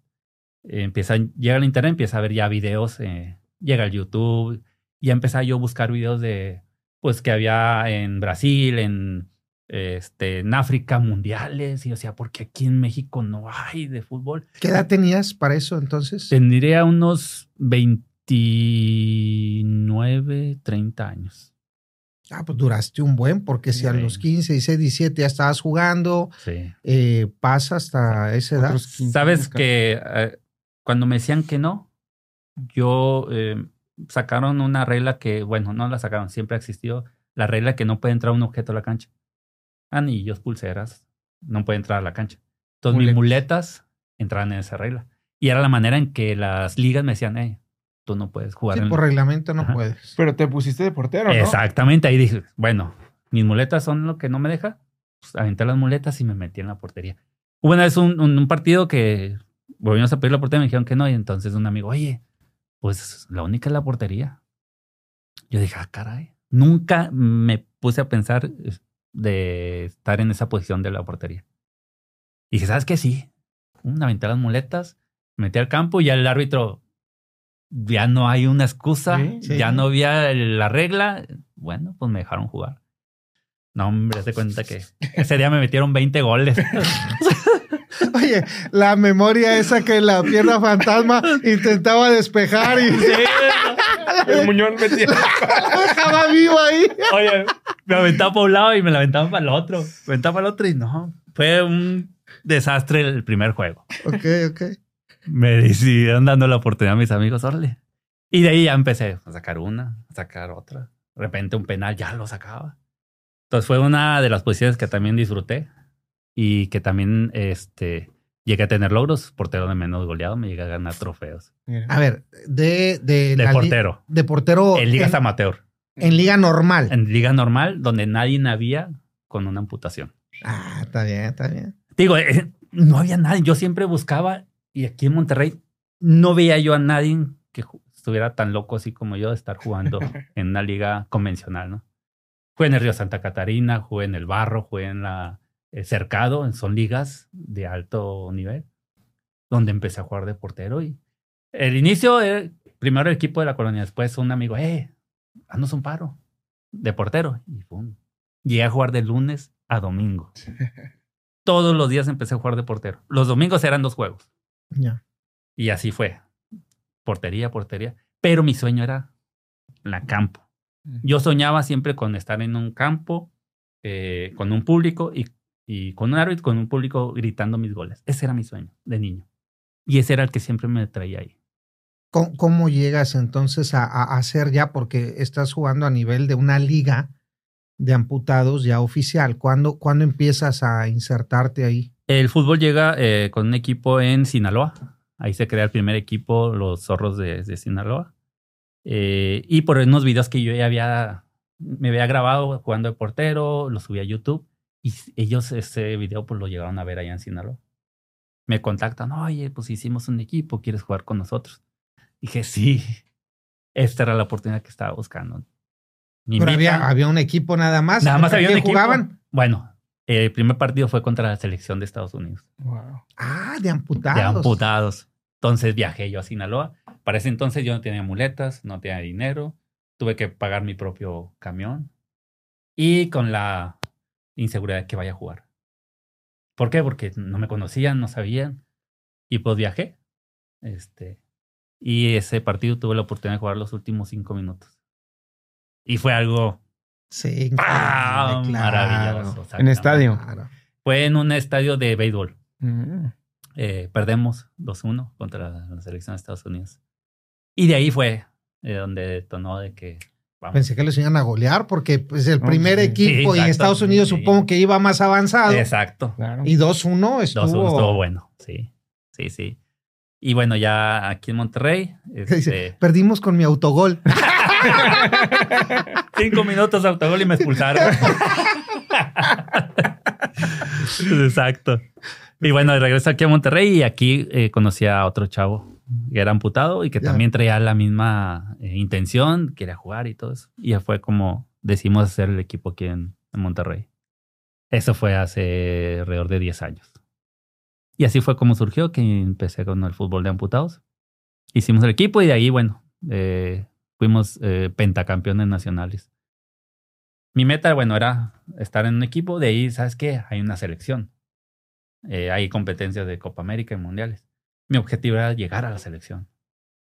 empieza, llega el internet, empieza a ver ya videos, eh, llega el YouTube, y empecé yo a buscar videos de, pues que había en Brasil, en, este, en África mundiales. Y o sea, porque aquí en México no hay de fútbol. ¿Qué edad tenías para eso entonces? Tendría unos 29, 30 años. Ah, pues duraste un buen, porque si a los 15, 16, 17 ya estabas jugando, eh, pasa hasta esa edad. Sabes que eh, cuando me decían que no, yo eh, sacaron una regla que, bueno, no la sacaron, siempre ha existido la regla que no puede entrar un objeto a la cancha. Anillos, pulseras, no puede entrar a la cancha. Entonces mis muletas entraban en esa regla. Y era la manera en que las ligas me decían, eh, tú no puedes jugar. Sí, por reglamento no puedes. Pero te pusiste de portero, ¿no? Exactamente, ahí dije, bueno, mis muletas son lo que no me deja. Pues aventé las muletas y me metí en la portería. Hubo una vez un, un, partido que volvimos a pedir la portería y me dijeron que no. Y entonces un amigo, oye, pues la única es la portería. Yo dije, ah, caray. Nunca me puse a pensar de estar en esa posición de la portería. Y dije, ¿sabes qué? Sí. Una aventé las muletas, metí al campo y ya el árbitro, ya no hay una excusa, ya no había la regla. Bueno, pues me dejaron jugar. No, hombre, se cuenta que ese día me metieron 20 goles. Oye, la memoria esa que la pierna fantasma intentaba despejar y el muñón metía. dejaba vivo ahí. Oye, me aventaba para un lado y me la aventaba para el otro. Me aventaba para el otro y no. Fue un desastre el primer juego. Ok, ok me decidieron dando la oportunidad a mis amigos, órale. Y de ahí ya empecé a sacar una, a sacar otra. De repente un penal ya lo sacaba. Entonces fue una de las posiciones que también disfruté y que también este, llegué a tener logros. Portero de menos goleado, me llegué a ganar trofeos. A ver, de... De, de portero. De portero. En ligas amateur. En liga normal. En liga normal, donde nadie había con una amputación. Ah, está bien, está bien. Digo, eh, no había nadie. Yo siempre buscaba y aquí en Monterrey no veía yo a nadie que estuviera tan loco así como yo de estar jugando en una liga convencional, ¿no? Jugué en el Río Santa Catarina, jugué en el Barro, jugué en la el Cercado, son ligas de alto nivel, donde empecé a jugar de portero y el inicio, primero el equipo de la colonia, después un amigo, eh, haznos un paro de portero y pum. Llegué a jugar de lunes a domingo. Todos los días empecé a jugar de portero. Los domingos eran dos juegos. Y así fue. Portería, portería. Pero mi sueño era la campo. Yo soñaba siempre con estar en un campo, eh, con un público y, y con un árbitro, con un público gritando mis goles. Ese era mi sueño de niño. Y ese era el que siempre me traía ahí. ¿Cómo, llegas entonces a, a, hacer ya, porque estás jugando a nivel de una liga de amputados ya oficial? ¿Cuándo, ¿cuándo empiezas a insertarte ahí? El fútbol llega eh, con un equipo en Sinaloa. Ahí se crea el primer equipo, los zorros de, Sinaloa. Eh, y por unos videos que yo ya había, me había grabado jugando de portero, los subí a YouTube. Y ellos ese video pues lo llegaron a ver allá en Sinaloa. Me contactan, oye, pues hicimos un equipo, ¿quieres jugar con nosotros? Dije, sí, esta era la oportunidad que estaba buscando. Pero había, había, un equipo nada más. Nada más había un equipo. jugaban? Bueno, el primer partido fue contra la selección de Estados Unidos. Ah, de amputados. De amputados. Entonces viajé yo a Sinaloa. Para ese entonces yo no tenía muletas, no tenía dinero. Tuve que pagar mi propio camión. Y con la inseguridad de que vaya a jugar. ¿Por qué? Porque no me conocían, no sabían. Y pues viajé. Este, y ese partido tuve la oportunidad de jugar los últimos cinco minutos. Y fue algo Sí, maravilloso. En estadio. Fue en un estadio de béisbol. Mm. Eh, perdemos 2-1 contra la, selección de Estados Unidos. Y de ahí fue eh, donde detonó de que. Pensé que les iban a golear porque pues, el primer equipo y Estados Unidos supongo que iba más avanzado. Exacto. Y 2-1 estuvo... 2-1 estuvo bueno, sí. Sí, sí. Y bueno, ya aquí en Monterrey. Este... Perdimos con mi autogol. Cinco minutos de autogol y me expulsaron. Exacto. Y bueno, regreso aquí a Monterrey y aquí eh, conocí a otro chavo que era amputado y que también traía la misma eh, intención, quería jugar y todo eso. Y ya fue como decimos hacer el equipo aquí en, en Monterrey. Eso fue hace alrededor de 10 años. Y así fue como surgió que empecé con el fútbol de amputados. Hicimos el equipo y de ahí, bueno, eh, fuimos eh, pentacampeones nacionales. Mi meta, bueno, era estar en un equipo. De ahí, ¿sabes qué? Hay una selección. Eh, hay competencias de Copa América y mundiales. Mi objetivo era llegar a la selección.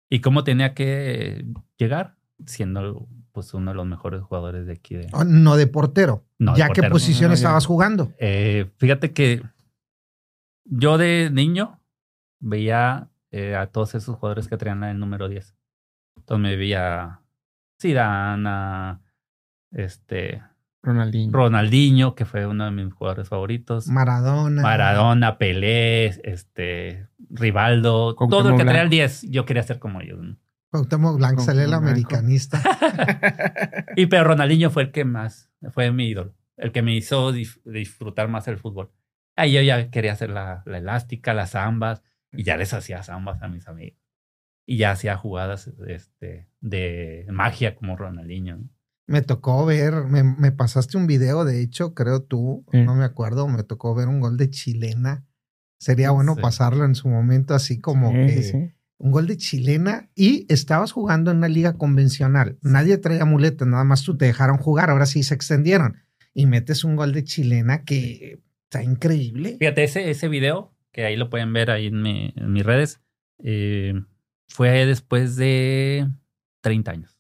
¿Y cómo tenía que llegar? Siendo pues uno de los mejores jugadores de aquí. De... Oh, no de portero. No, ¿Ya qué posición estabas jugando? Eh, fíjate que yo de niño veía eh, a todos esos jugadores que traían el número 10. Entonces me veía Zidane, este, Ronaldinho. Ronaldinho, que fue uno de mis jugadores favoritos. Maradona. Maradona, Pelé, este, Rivaldo. todo el que traía el 10, yo quería ser como ellos. Cuauhtémoc Blanco, sale el americanista. y pero Ronaldinho fue el que más, fue mi ídolo, el que me hizo disfrutar más el fútbol. Ahí yo ya quería hacer la, elástica, las zambas, y ya les hacía zambas a mis amigos. Y ya hacía jugadas este, de magia como Ronaldinho. Me tocó ver, me, pasaste un video, de hecho, creo tú, no me acuerdo, me tocó ver un gol de chilena. Sería bueno pasarlo en su momento así como que un gol de chilena y estabas jugando en una liga convencional. Nadie traía muletas, nada más tú te dejaron jugar, ahora sí se extendieron. Y metes un gol de chilena que está increíble. Fíjate, ese, ese video, que ahí lo pueden ver ahí en, mis redes, eh, fue después de 30 años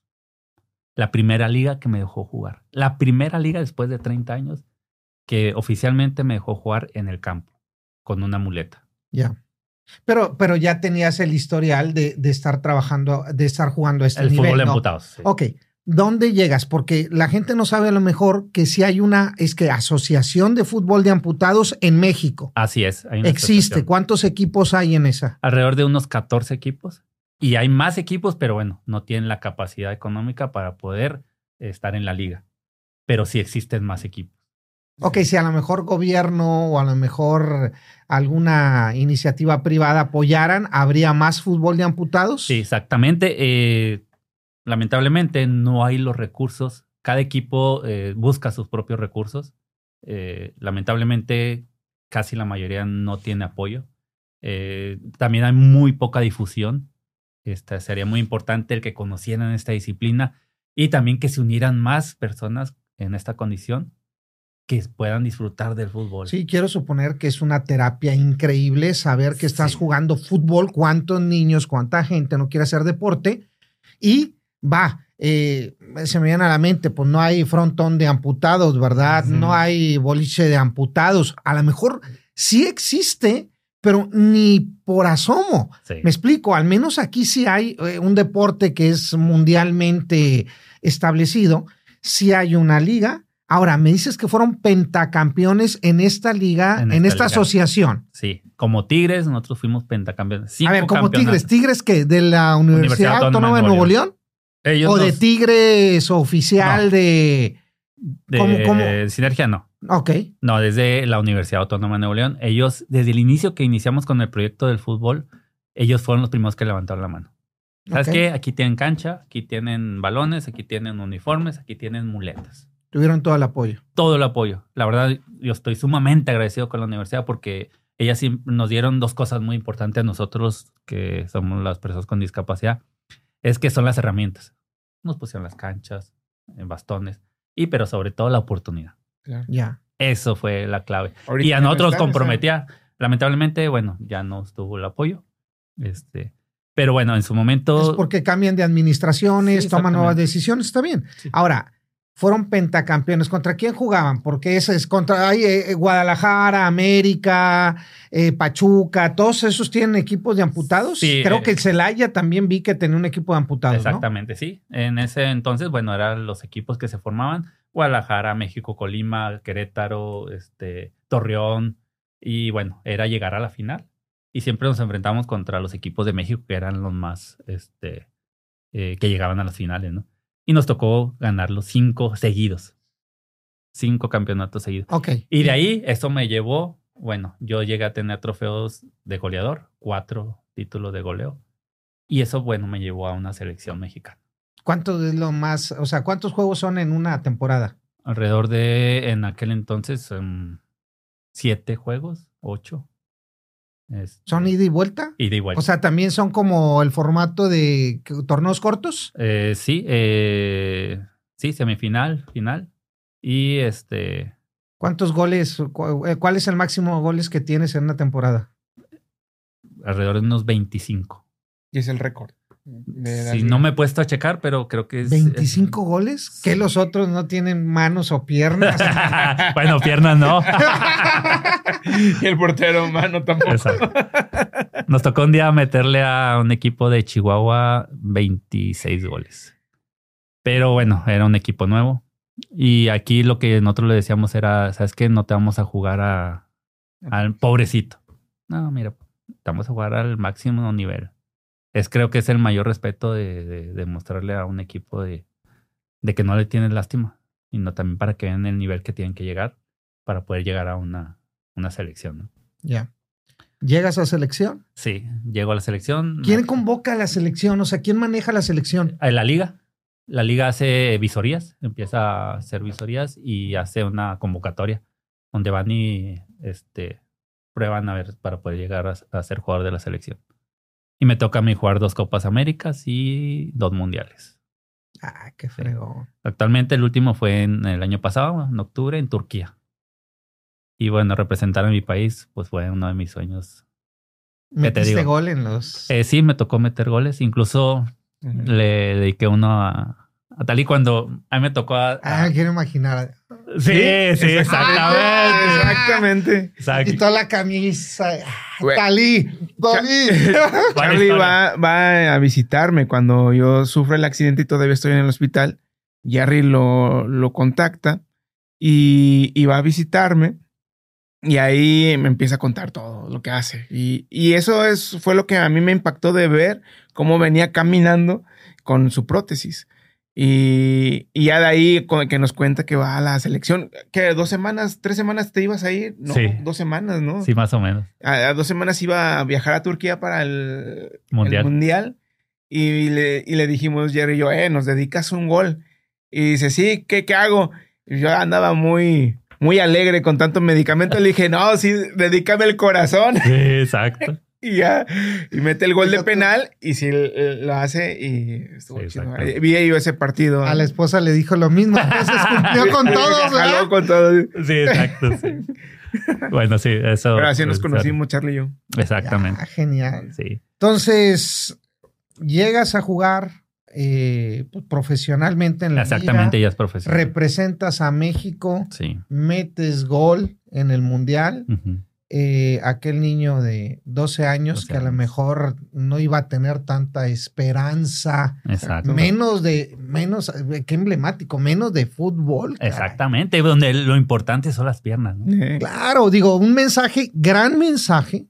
la primera liga que me dejó jugar. La primera liga después de 30 años que oficialmente me dejó jugar en el campo con una muleta. Ya. Pero, pero ya tenías el historial de, de, estar trabajando, de estar jugando a este nivel. El fútbol emputados. Ok. ¿Dónde llegas? Porque la gente no sabe a lo mejor que si hay una, es que Asociación de Fútbol de Amputados en México. Así es. Existe. ¿Cuántos equipos hay en esa? Alrededor de unos 14 equipos. Y hay más equipos, pero bueno, no tienen la capacidad económica para poder estar en la liga. Pero sí existen más equipos. Ok, si a lo mejor gobierno o a lo mejor alguna iniciativa privada apoyaran, ¿habría más fútbol de amputados? Sí, exactamente. Eh, lamentablemente no hay los recursos. Cada equipo eh, busca sus propios recursos. Eh, lamentablemente casi la mayoría no tiene apoyo. también hay muy poca difusión. Este, sería muy importante el que conocieran esta disciplina y también que se unieran más personas en esta condición que puedan disfrutar del fútbol. Sí, quiero suponer que es una terapia increíble saber que estás jugando fútbol, cuántos niños, cuánta gente no quiere hacer deporte y va, eh, se me viene a la mente, pues no hay frontón de amputados, ¿verdad? No hay boliche de amputados. A lo mejor sí existe, pero ni por asomo. Me explico, al menos aquí sí hay eh, un deporte que es mundialmente establecido, sí hay una liga. Ahora, me dices que fueron pentacampeones en esta liga, en, esta, asociación. Sí, como Tigres, nosotros fuimos pentacampeones. a ver, como Tigres, ¿Tigres qué? ¿De la Universidad, Autónoma, de Nuevo León? ¿O de Tigres oficial de... De Sinergia, no. Ok. No, desde la Universidad Autónoma de Nuevo León. Ellos, desde el inicio que iniciamos con el proyecto del fútbol, ellos fueron los primeros que levantaron la mano. ¿Sabes qué? Aquí tienen cancha, aquí tienen balones, aquí tienen uniformes, aquí tienen muletas. Tuvieron todo el apoyo. Todo el apoyo. La verdad, yo estoy sumamente agradecido con la universidad porque ellas nos dieron dos cosas muy importantes a nosotros, que somos las personas con discapacidad. Es que son las herramientas. Nos pusieron las canchas, en bastones, y pero sobre todo la oportunidad. Ya. Eso fue la clave. y a nosotros comprometía. Lamentablemente, bueno, ya no estuvo el apoyo. Este, pero bueno, en su momento. Es porque cambian de administraciones, toman nuevas decisiones, está bien. Ahora, fueron pentacampeones. ¿Contra quién jugaban? Porque ese es contra hay, eh, Guadalajara, América, eh, Pachuca, todos esos tienen equipos de amputados. Creo que el Celaya también vi que tenía un equipo de amputados. Exactamente, sí. En ese entonces, bueno, eran los equipos que se formaban. Guadalajara, México, Colima, Querétaro, este, Torreón. Y bueno, era llegar a la final. Y siempre nos enfrentamos contra los equipos de México que eran los más, este, eh, que llegaban a las finales, ¿no? Y nos tocó ganar los cinco seguidos. Cinco campeonatos seguidos. Ok. Y de ahí, eso me llevó, bueno, yo llegué a tener trofeos de goleador, cuatro títulos de goleo. Y eso, bueno, me llevó a una selección mexicana. ¿Cuánto es lo más, o sea, cuántos juegos son en una temporada? Alrededor de, en aquel entonces, um, siete juegos, ocho. ¿Son ida y vuelta? Ida y vuelta. O sea, también son como el formato de torneos cortos. Eh, sí, eh, sí, semifinal, final. Y este. ¿Cuántos goles? Eh, ¿Cuál es el máximo de goles que tienes en una temporada? Alrededor de unos 25. Y es el récord. Sí, no me he puesto a checar, pero creo que es. ¿25 goles? ¿Que los otros no tienen manos o piernas? bueno, piernas no. y el portero mano tampoco. Nos tocó un día meterle a un equipo de Chihuahua 26 goles. Pero bueno, era un equipo nuevo. Y aquí lo que nosotros le decíamos era: ¿sabes qué? No te vamos a jugar a, al pobrecito. No, mira, te vamos a jugar al máximo nivel es creo que es el mayor respeto de, de, mostrarle a un equipo de, de, que no le tienes lástima, y no también para que vean el nivel que tienen que llegar para poder llegar a una, una selección. ¿no? Ya. ¿Llegas a selección? Sí, llego a la selección. ¿Quién convoca a la selección? O sea, ¿quién maneja la selección? La liga. La liga hace visorías, empieza a hacer visorías y hace una convocatoria donde van y este, prueban a ver para poder llegar a ser jugador de la selección. Y me toca a mí jugar dos Copas Américas y dos Mundiales. Ah, qué fregón. Actualmente el último fue en el año pasado, en octubre, en Turquía. Y bueno, representar a mi país, pues fue uno de mis sueños. ¿Metiste gol en los...? Eh, sí, me tocó meter goles. Incluso le dediqué uno a, a tal y cuando a mí me tocó a, Ah, quiero imaginar. Sí, sí, exactamente. exactamente. Y toda la camisa. Talí, Talí. Charlie va, va, a visitarme cuando yo sufro el accidente y todavía estoy en el hospital. Jerry lo, lo contacta y, y, va a visitarme. Y ahí me empieza a contar todo lo que hace. Y, y eso es, fue lo que a mí me impactó de ver cómo venía caminando con su prótesis. Y, ya de ahí que nos cuenta que va a la selección, que dos semanas, tres semanas te ibas a ir, no, sí. dos semanas, ¿no? Sí, más o menos. A, dos semanas iba a viajar a Turquía para el mundial. y, le, y, le, dijimos, Jerry y yo, eh, nos dedicas un gol. Y dice, sí, ¿qué, qué hago? Y yo andaba muy, muy alegre con tanto medicamento. Le dije, no, sí, dedícame el corazón. Sí, exacto. y ya, y mete el gol de penal y si lo hace y estuvo chido. Vi yo ese partido. A la esposa le dijo lo mismo, entonces cumplió con todos, Jaló con todos. Sí, exacto, Bueno, sí, eso. Pero así nos conocimos, Charlie y yo. Exactamente. genial. Sí. Entonces, llegas a jugar eh, pues, profesionalmente en la Exactamente, ya es profesional. Representas a México. Sí. Metes gol en el Mundial. Eh, aquel niño de 12 años que a lo mejor no iba a tener tanta esperanza, menos de, menos, eh, qué emblemático, menos de fútbol. Exactamente, donde lo importante son las piernas. Claro, digo, un mensaje, gran mensaje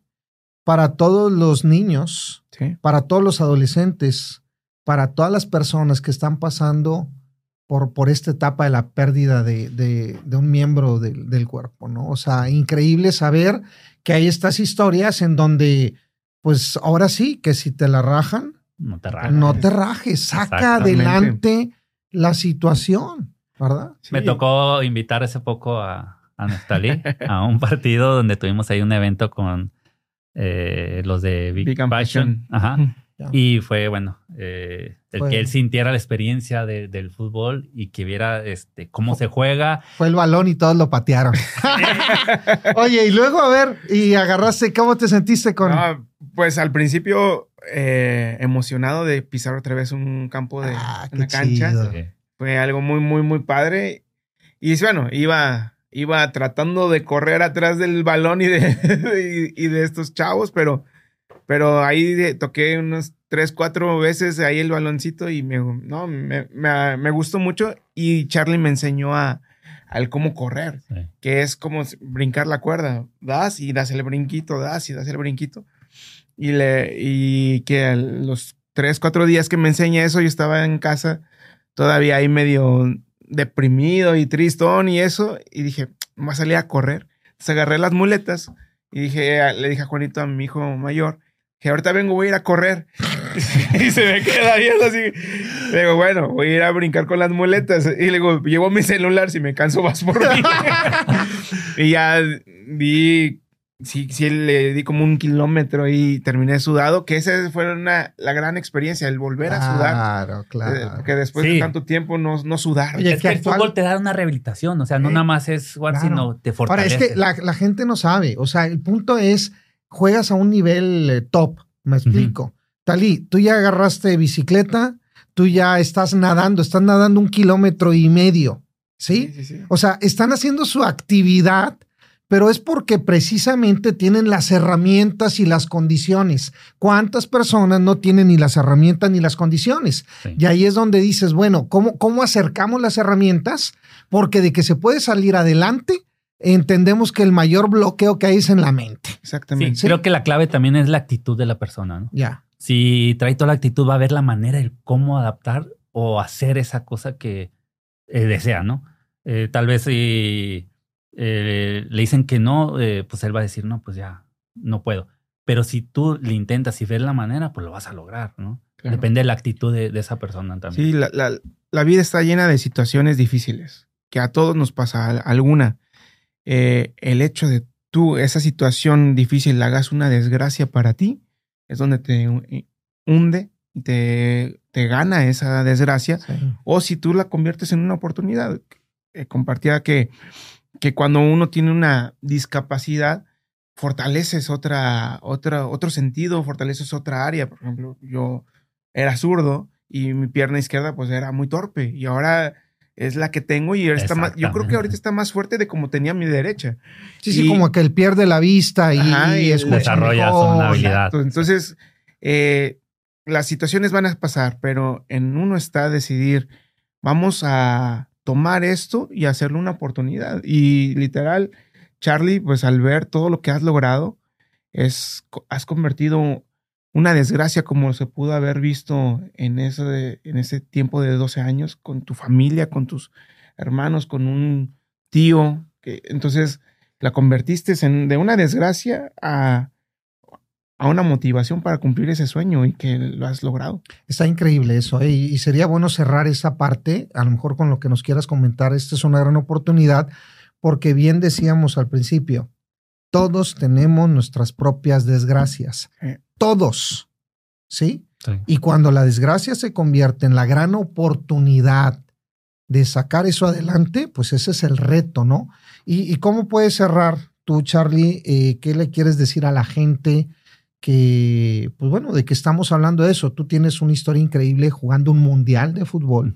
para todos los niños, para todos los adolescentes, para todas las personas que están pasando por, por esta etapa de la pérdida de, de, un miembro del cuerpo, ¿no? O sea, increíble saber que hay estas historias en donde, pues ahora sí, que si te la rajan, no te rajes, no te rajes saca adelante la situación, ¿verdad? Me tocó invitar hace poco a, a a un partido donde tuvimos ahí un evento con eh, los de Big, Big Ajá. Y fue, bueno, eh, el que él sintiera la experiencia del fútbol y que viera este, cómo se juega. Fue el balón y todos lo patearon. Oye, y luego, a ver, y agarraste, ¿cómo te sentiste con...? pues al principio eh, emocionado de pisar otra vez un campo de ah, una cancha. Fue algo muy, muy, muy padre. Y bueno, iba, iba tratando de correr atrás del balón y de, y de estos chavos, pero pero ahí toqué unos tres, cuatro veces ahí el baloncito y me, no, me, me, gustó mucho. Y Charlie me enseñó a, al cómo correr, que es como brincar la cuerda. Das y das el brinquito, das y das el brinquito. Y, le, y que los tres, cuatro días que me enseña eso, yo estaba en casa todavía ahí medio deprimido y tristón y eso. Y dije, voy a salir a correr. Entonces agarré las muletas y dije, le dije a Juanito, a mi hijo mayor, que ahorita vengo, voy a ir a correr. y se me queda viendo así. Le digo, bueno, voy a ir a brincar con las muletas. Y le digo, llevo mi celular, si me canso vas por mí. y ya vi sí, sí le di como un kilómetro y terminé sudado, que esa fue una, la gran experiencia, el volver a sudar. Claro, claro. Eh, porque después de tanto tiempo no, no sudar. es que, el fútbol te da una rehabilitación, o sea, no nada más es jugar, sino te fortalece. Ahora, es que la, la, gente no sabe, o sea, el punto es, juegas a un nivel eh, top, me explico. Talí, tú ya agarraste bicicleta, tú ya estás nadando, estás nadando un kilómetro y medio, ¿sí? sí, sí. O sea, están haciendo su actividad pero es porque precisamente tienen las herramientas y las condiciones. ¿Cuántas personas no tienen ni las herramientas ni las condiciones? Y ahí es donde dices, bueno, ¿cómo, ¿cómo acercamos las herramientas? Porque de que se puede salir adelante, entendemos que el mayor bloqueo que hay es en la mente. Exactamente. creo que la clave también es la actitud de la persona, ¿no? Ya. Si trae toda la actitud, va a ver la manera de cómo adaptar o hacer esa cosa que eh, desea, ¿no? Eh, tal vez si eh, le dicen que no, eh, pues él va a decir, no, pues ya, no puedo. Pero si tú le intentas y ves la manera, pues lo vas a lograr, ¿no? Depende de la actitud de, esa persona también. Sí, la, vida está llena de situaciones difíciles, que a todos nos pasa alguna. Eh, el hecho de tú, esa situación difícil, la hagas una desgracia para ti, es donde te hunde y te, te gana esa desgracia. O si tú la conviertes en una oportunidad. compartía que que cuando uno tiene una discapacidad, fortaleces otra, otra, otro sentido, fortaleces otra área. Por ejemplo, yo era zurdo y mi pierna izquierda pues era muy torpe y ahora es la que tengo y está más, yo creo que ahorita está más fuerte de como tenía mi derecha. Sí, sí, como que él pierde la vista y, desarrolla una habilidad. Entonces, eh, las situaciones van a pasar, pero en uno está decidir, vamos a tomar esto y hacerlo una oportunidad. Y literal, Charlie, pues al ver todo lo que has logrado, es, has convertido una desgracia como se pudo haber visto en, eso en ese tiempo de 12 años con tu familia, con tus hermanos, con un tío. Que, entonces la convertiste en, de una desgracia a, a una motivación para cumplir ese sueño y que lo has logrado. Está increíble eso, ¿eh? y sería bueno cerrar esa parte, a lo mejor con lo que nos quieras comentar, esta es una gran oportunidad, porque bien decíamos al principio, todos tenemos nuestras propias desgracias, todos, ¿sí? Y cuando la desgracia se convierte en la gran oportunidad de sacar eso adelante, pues ese es el reto, ¿no? ¿Y, cómo puedes cerrar tú, Charlie? Eh, ¿Qué le quieres decir a la gente? Que, pues bueno, de que estamos hablando de eso. Tú tienes una historia increíble jugando un mundial de fútbol,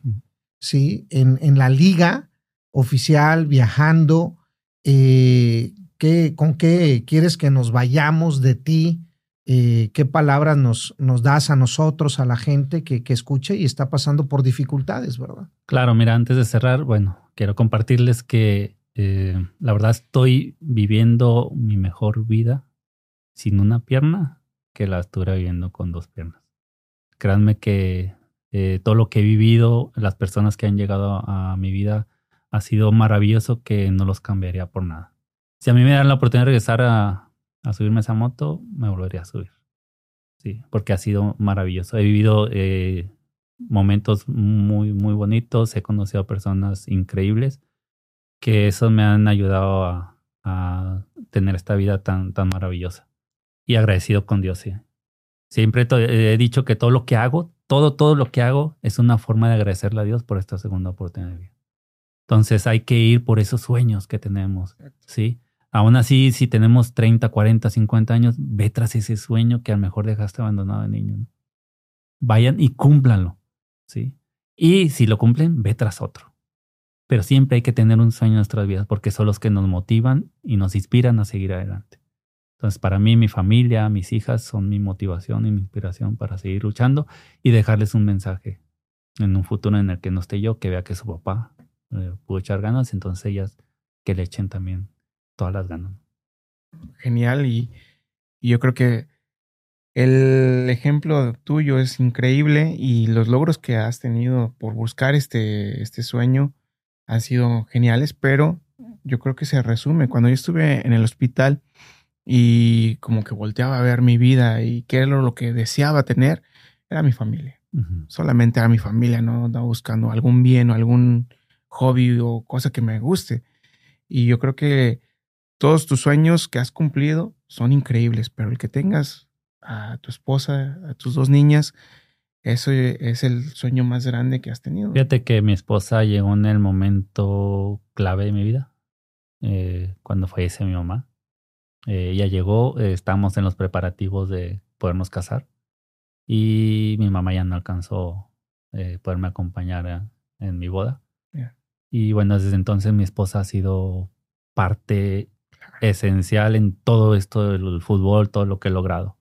¿sí? En, en la liga oficial, viajando. Eh, ¿qué, ¿Con qué quieres que nos vayamos de ti? Eh, ¿Qué palabras nos, nos das a nosotros, a la gente que, que escuche y está pasando por dificultades, verdad? Claro, mira, antes de cerrar, bueno, quiero compartirles que eh, la verdad estoy viviendo mi mejor vida sin una pierna que la estuviera viviendo con dos piernas. Créanme que eh, todo lo que he vivido, las personas que han llegado a, mi vida, ha sido maravilloso que no los cambiaría por nada. Si a mí me dan la oportunidad de regresar a, subirme a esa moto, me volvería a subir. Sí, porque ha sido maravilloso. He vivido eh, momentos muy, muy bonitos. He conocido a personas increíbles que eso me han ayudado a, a tener esta vida tan, tan maravillosa y agradecido con Dios. ¿sí? Siempre he dicho que todo lo que hago, todo, todo lo que hago es una forma de agradecerle a Dios por esta segunda oportunidad de vida. Entonces hay que ir por esos sueños que tenemos, ¿sí? Aún así, si tenemos 30, 40, 50 años, ve tras ese sueño que a lo mejor dejaste abandonado de niño. Vayan y cúmplanlo, ¿sí? Y si lo cumplen, ve tras otro. Pero siempre hay que tener un sueño en nuestras vidas porque son los que nos motivan y nos inspiran a seguir adelante. Entonces, para mí, mi familia, mis hijas son mi motivación y mi inspiración para seguir luchando y dejarles un mensaje en un futuro en el que no esté yo, que vea que su papá eh, pudo echar ganas, entonces ellas que le echen también todas las ganas. Genial y, yo creo que el ejemplo tuyo es increíble y los logros que has tenido por buscar este, este sueño han sido geniales, pero yo creo que se resume. Cuando yo estuve en el hospital, y como que volteaba a ver mi vida y qué era lo que deseaba tener, era mi familia. Solamente era mi familia, no andaba buscando algún bien o algún hobby o cosa que me guste. Y yo creo que todos tus sueños que has cumplido son increíbles, pero el que tengas a tu esposa, a tus dos niñas, eso es el sueño más grande que has tenido. Fíjate que mi esposa llegó en el momento clave de mi vida, eh, cuando fallece mi mamá. Eh, ella llegó, eh, estábamos en los preparativos de podernos casar y mi mamá ya no alcanzó eh, poderme acompañar en mi boda. Y bueno, desde entonces mi esposa ha sido parte esencial en todo esto del fútbol, todo lo que he logrado.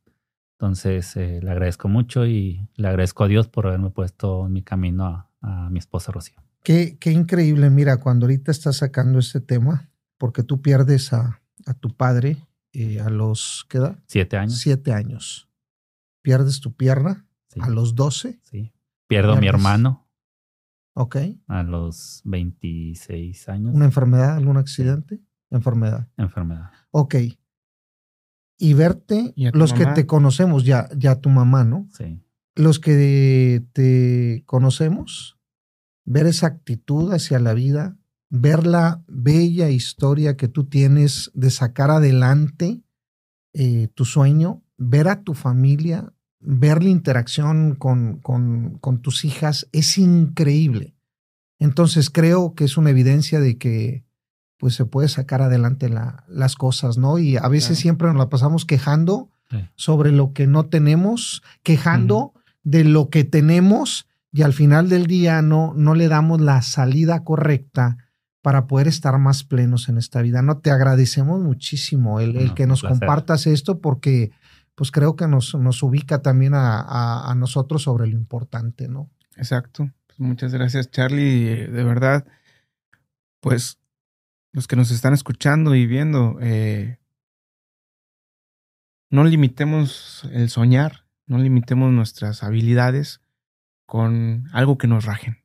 Entonces eh, le agradezco mucho y le agradezco a Dios por haberme puesto en mi camino a, mi esposa Rocío. Qué, qué, increíble, mira, cuando ahorita estás sacando este tema, porque tú pierdes a, a tu padre eh, a los, ¿qué edad? Siete años. Siete años. Pierdes tu pierna a los doce. Sí. Pierdo a mi hermano Ok. A los 26 años. ¿Una enfermedad? ¿Algún accidente? Enfermedad. Enfermedad. Ok. Y verte, los que te conocemos, ya, ya tu mamá, ¿no? Sí. Los que te conocemos, ver esa actitud hacia la vida, ver la bella historia que tú tienes de sacar adelante eh, tu sueño, ver a tu familia, ver la interacción con, con, con, tus hijas es increíble. Entonces creo que es una evidencia de que pues se puede sacar adelante la, las cosas, ¿no? Y a veces siempre nos la pasamos quejando sobre lo que no tenemos, quejando de lo que tenemos y al final del día no, no le damos la salida correcta para poder estar más plenos en esta vida. No te agradecemos muchísimo el, el que nos compartas esto porque pues creo que nos, nos ubica también a, nosotros sobre lo importante, ¿no? Exacto. Pues muchas gracias, Charlie. De verdad, pues los que nos están escuchando y viendo, eh, no limitemos el soñar, no limitemos nuestras habilidades con algo que nos rajen.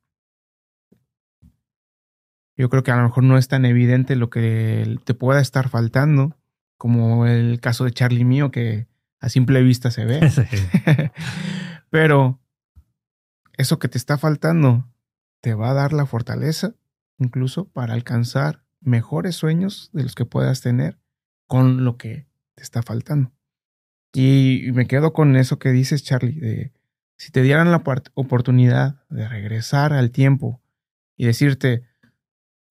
Yo creo que a lo mejor no es tan evidente lo que te pueda estar faltando, como el caso de Charlie mío, que a simple vista se ve. Pero eso que te está faltando te va a dar la fortaleza incluso para alcanzar mejores sueños de los que puedas tener con lo que te está faltando. Y me quedo con eso que dices, Charlie, de si te dieran la oportunidad de regresar al tiempo y decirte,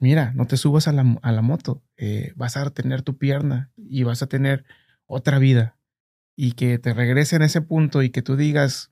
mira, no te subas a la, a la moto, eh, vas a tener tu pierna y vas a tener otra vida, y que te regrese en ese punto y que tú digas,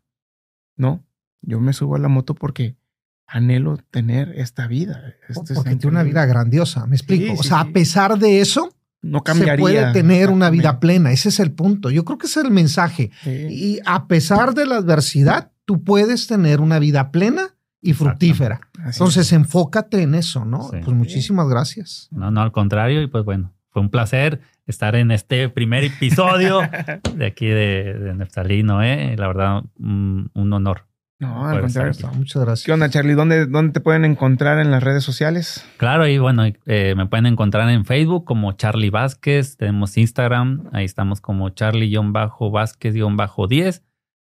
no, yo me subo a la moto porque anhelo tener esta vida. Este porque tiene una vida grandiosa, me explico. o sea, a pesar de eso, no cambiaría. Se puede tener una vida plena, ese es el punto. Yo creo que ese es el mensaje. Y a pesar de la adversidad, tú puedes tener una vida plena y fructífera. Entonces, enfócate en eso, ¿no? Pues muchísimas gracias. No, no, al contrario, y pues bueno, fue un placer estar en este primer episodio de aquí de, de Neftalí Noé. La verdad, un, honor. No, al contrario. Muchas gracias. ¿Qué onda, Charlie? ¿Dónde, ¿Dónde te pueden encontrar en las redes sociales? Claro, y bueno, eh, me pueden encontrar en Facebook como Charlie Vázquez. Tenemos Instagram, ahí estamos como Charlie-Vázquez-10.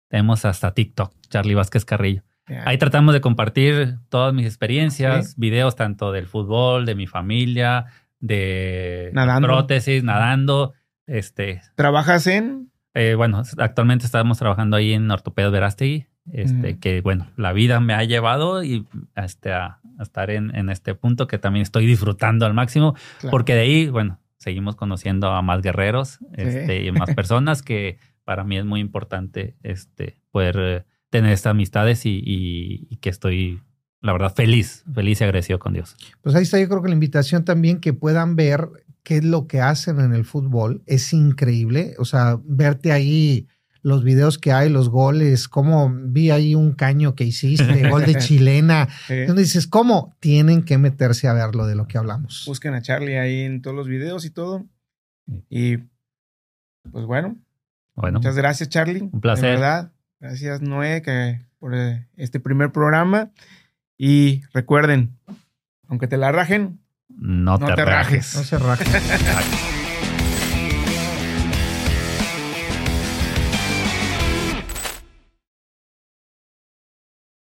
Tenemos hasta TikTok, Charlie Vázquez Carrillo. Ahí tratamos de compartir todas mis experiencias, videos tanto del fútbol, de mi familia, de prótesis, nadando. Este, ¿Trabajas en? Eh, bueno, actualmente estamos trabajando ahí en Ortopedas Verástegui, este, que bueno, la vida me ha llevado y este, a, estar en, este punto que también estoy disfrutando al máximo, porque de ahí, bueno, seguimos conociendo a más guerreros este, y más personas que para mí es muy importante este, poder eh, tener estas amistades y, y que estoy la verdad, feliz, feliz y agradecido con Dios. Pues ahí está, yo creo que la invitación también que puedan ver qué es lo que hacen en el fútbol es increíble. O sea, verte ahí los videos que hay, los goles, cómo vi ahí un caño que hiciste, gol de chilena. Entonces dices, ¿cómo? Tienen que meterse a verlo de lo que hablamos. Busquen a Charlie ahí en todos los videos y todo. Y pues bueno. Bueno. Muchas gracias, Charlie. Un placer. De verdad. Gracias, Noé, que, por eh, este primer programa. Y recuerden, aunque te la rajen, no, te, rajes. No se rajen.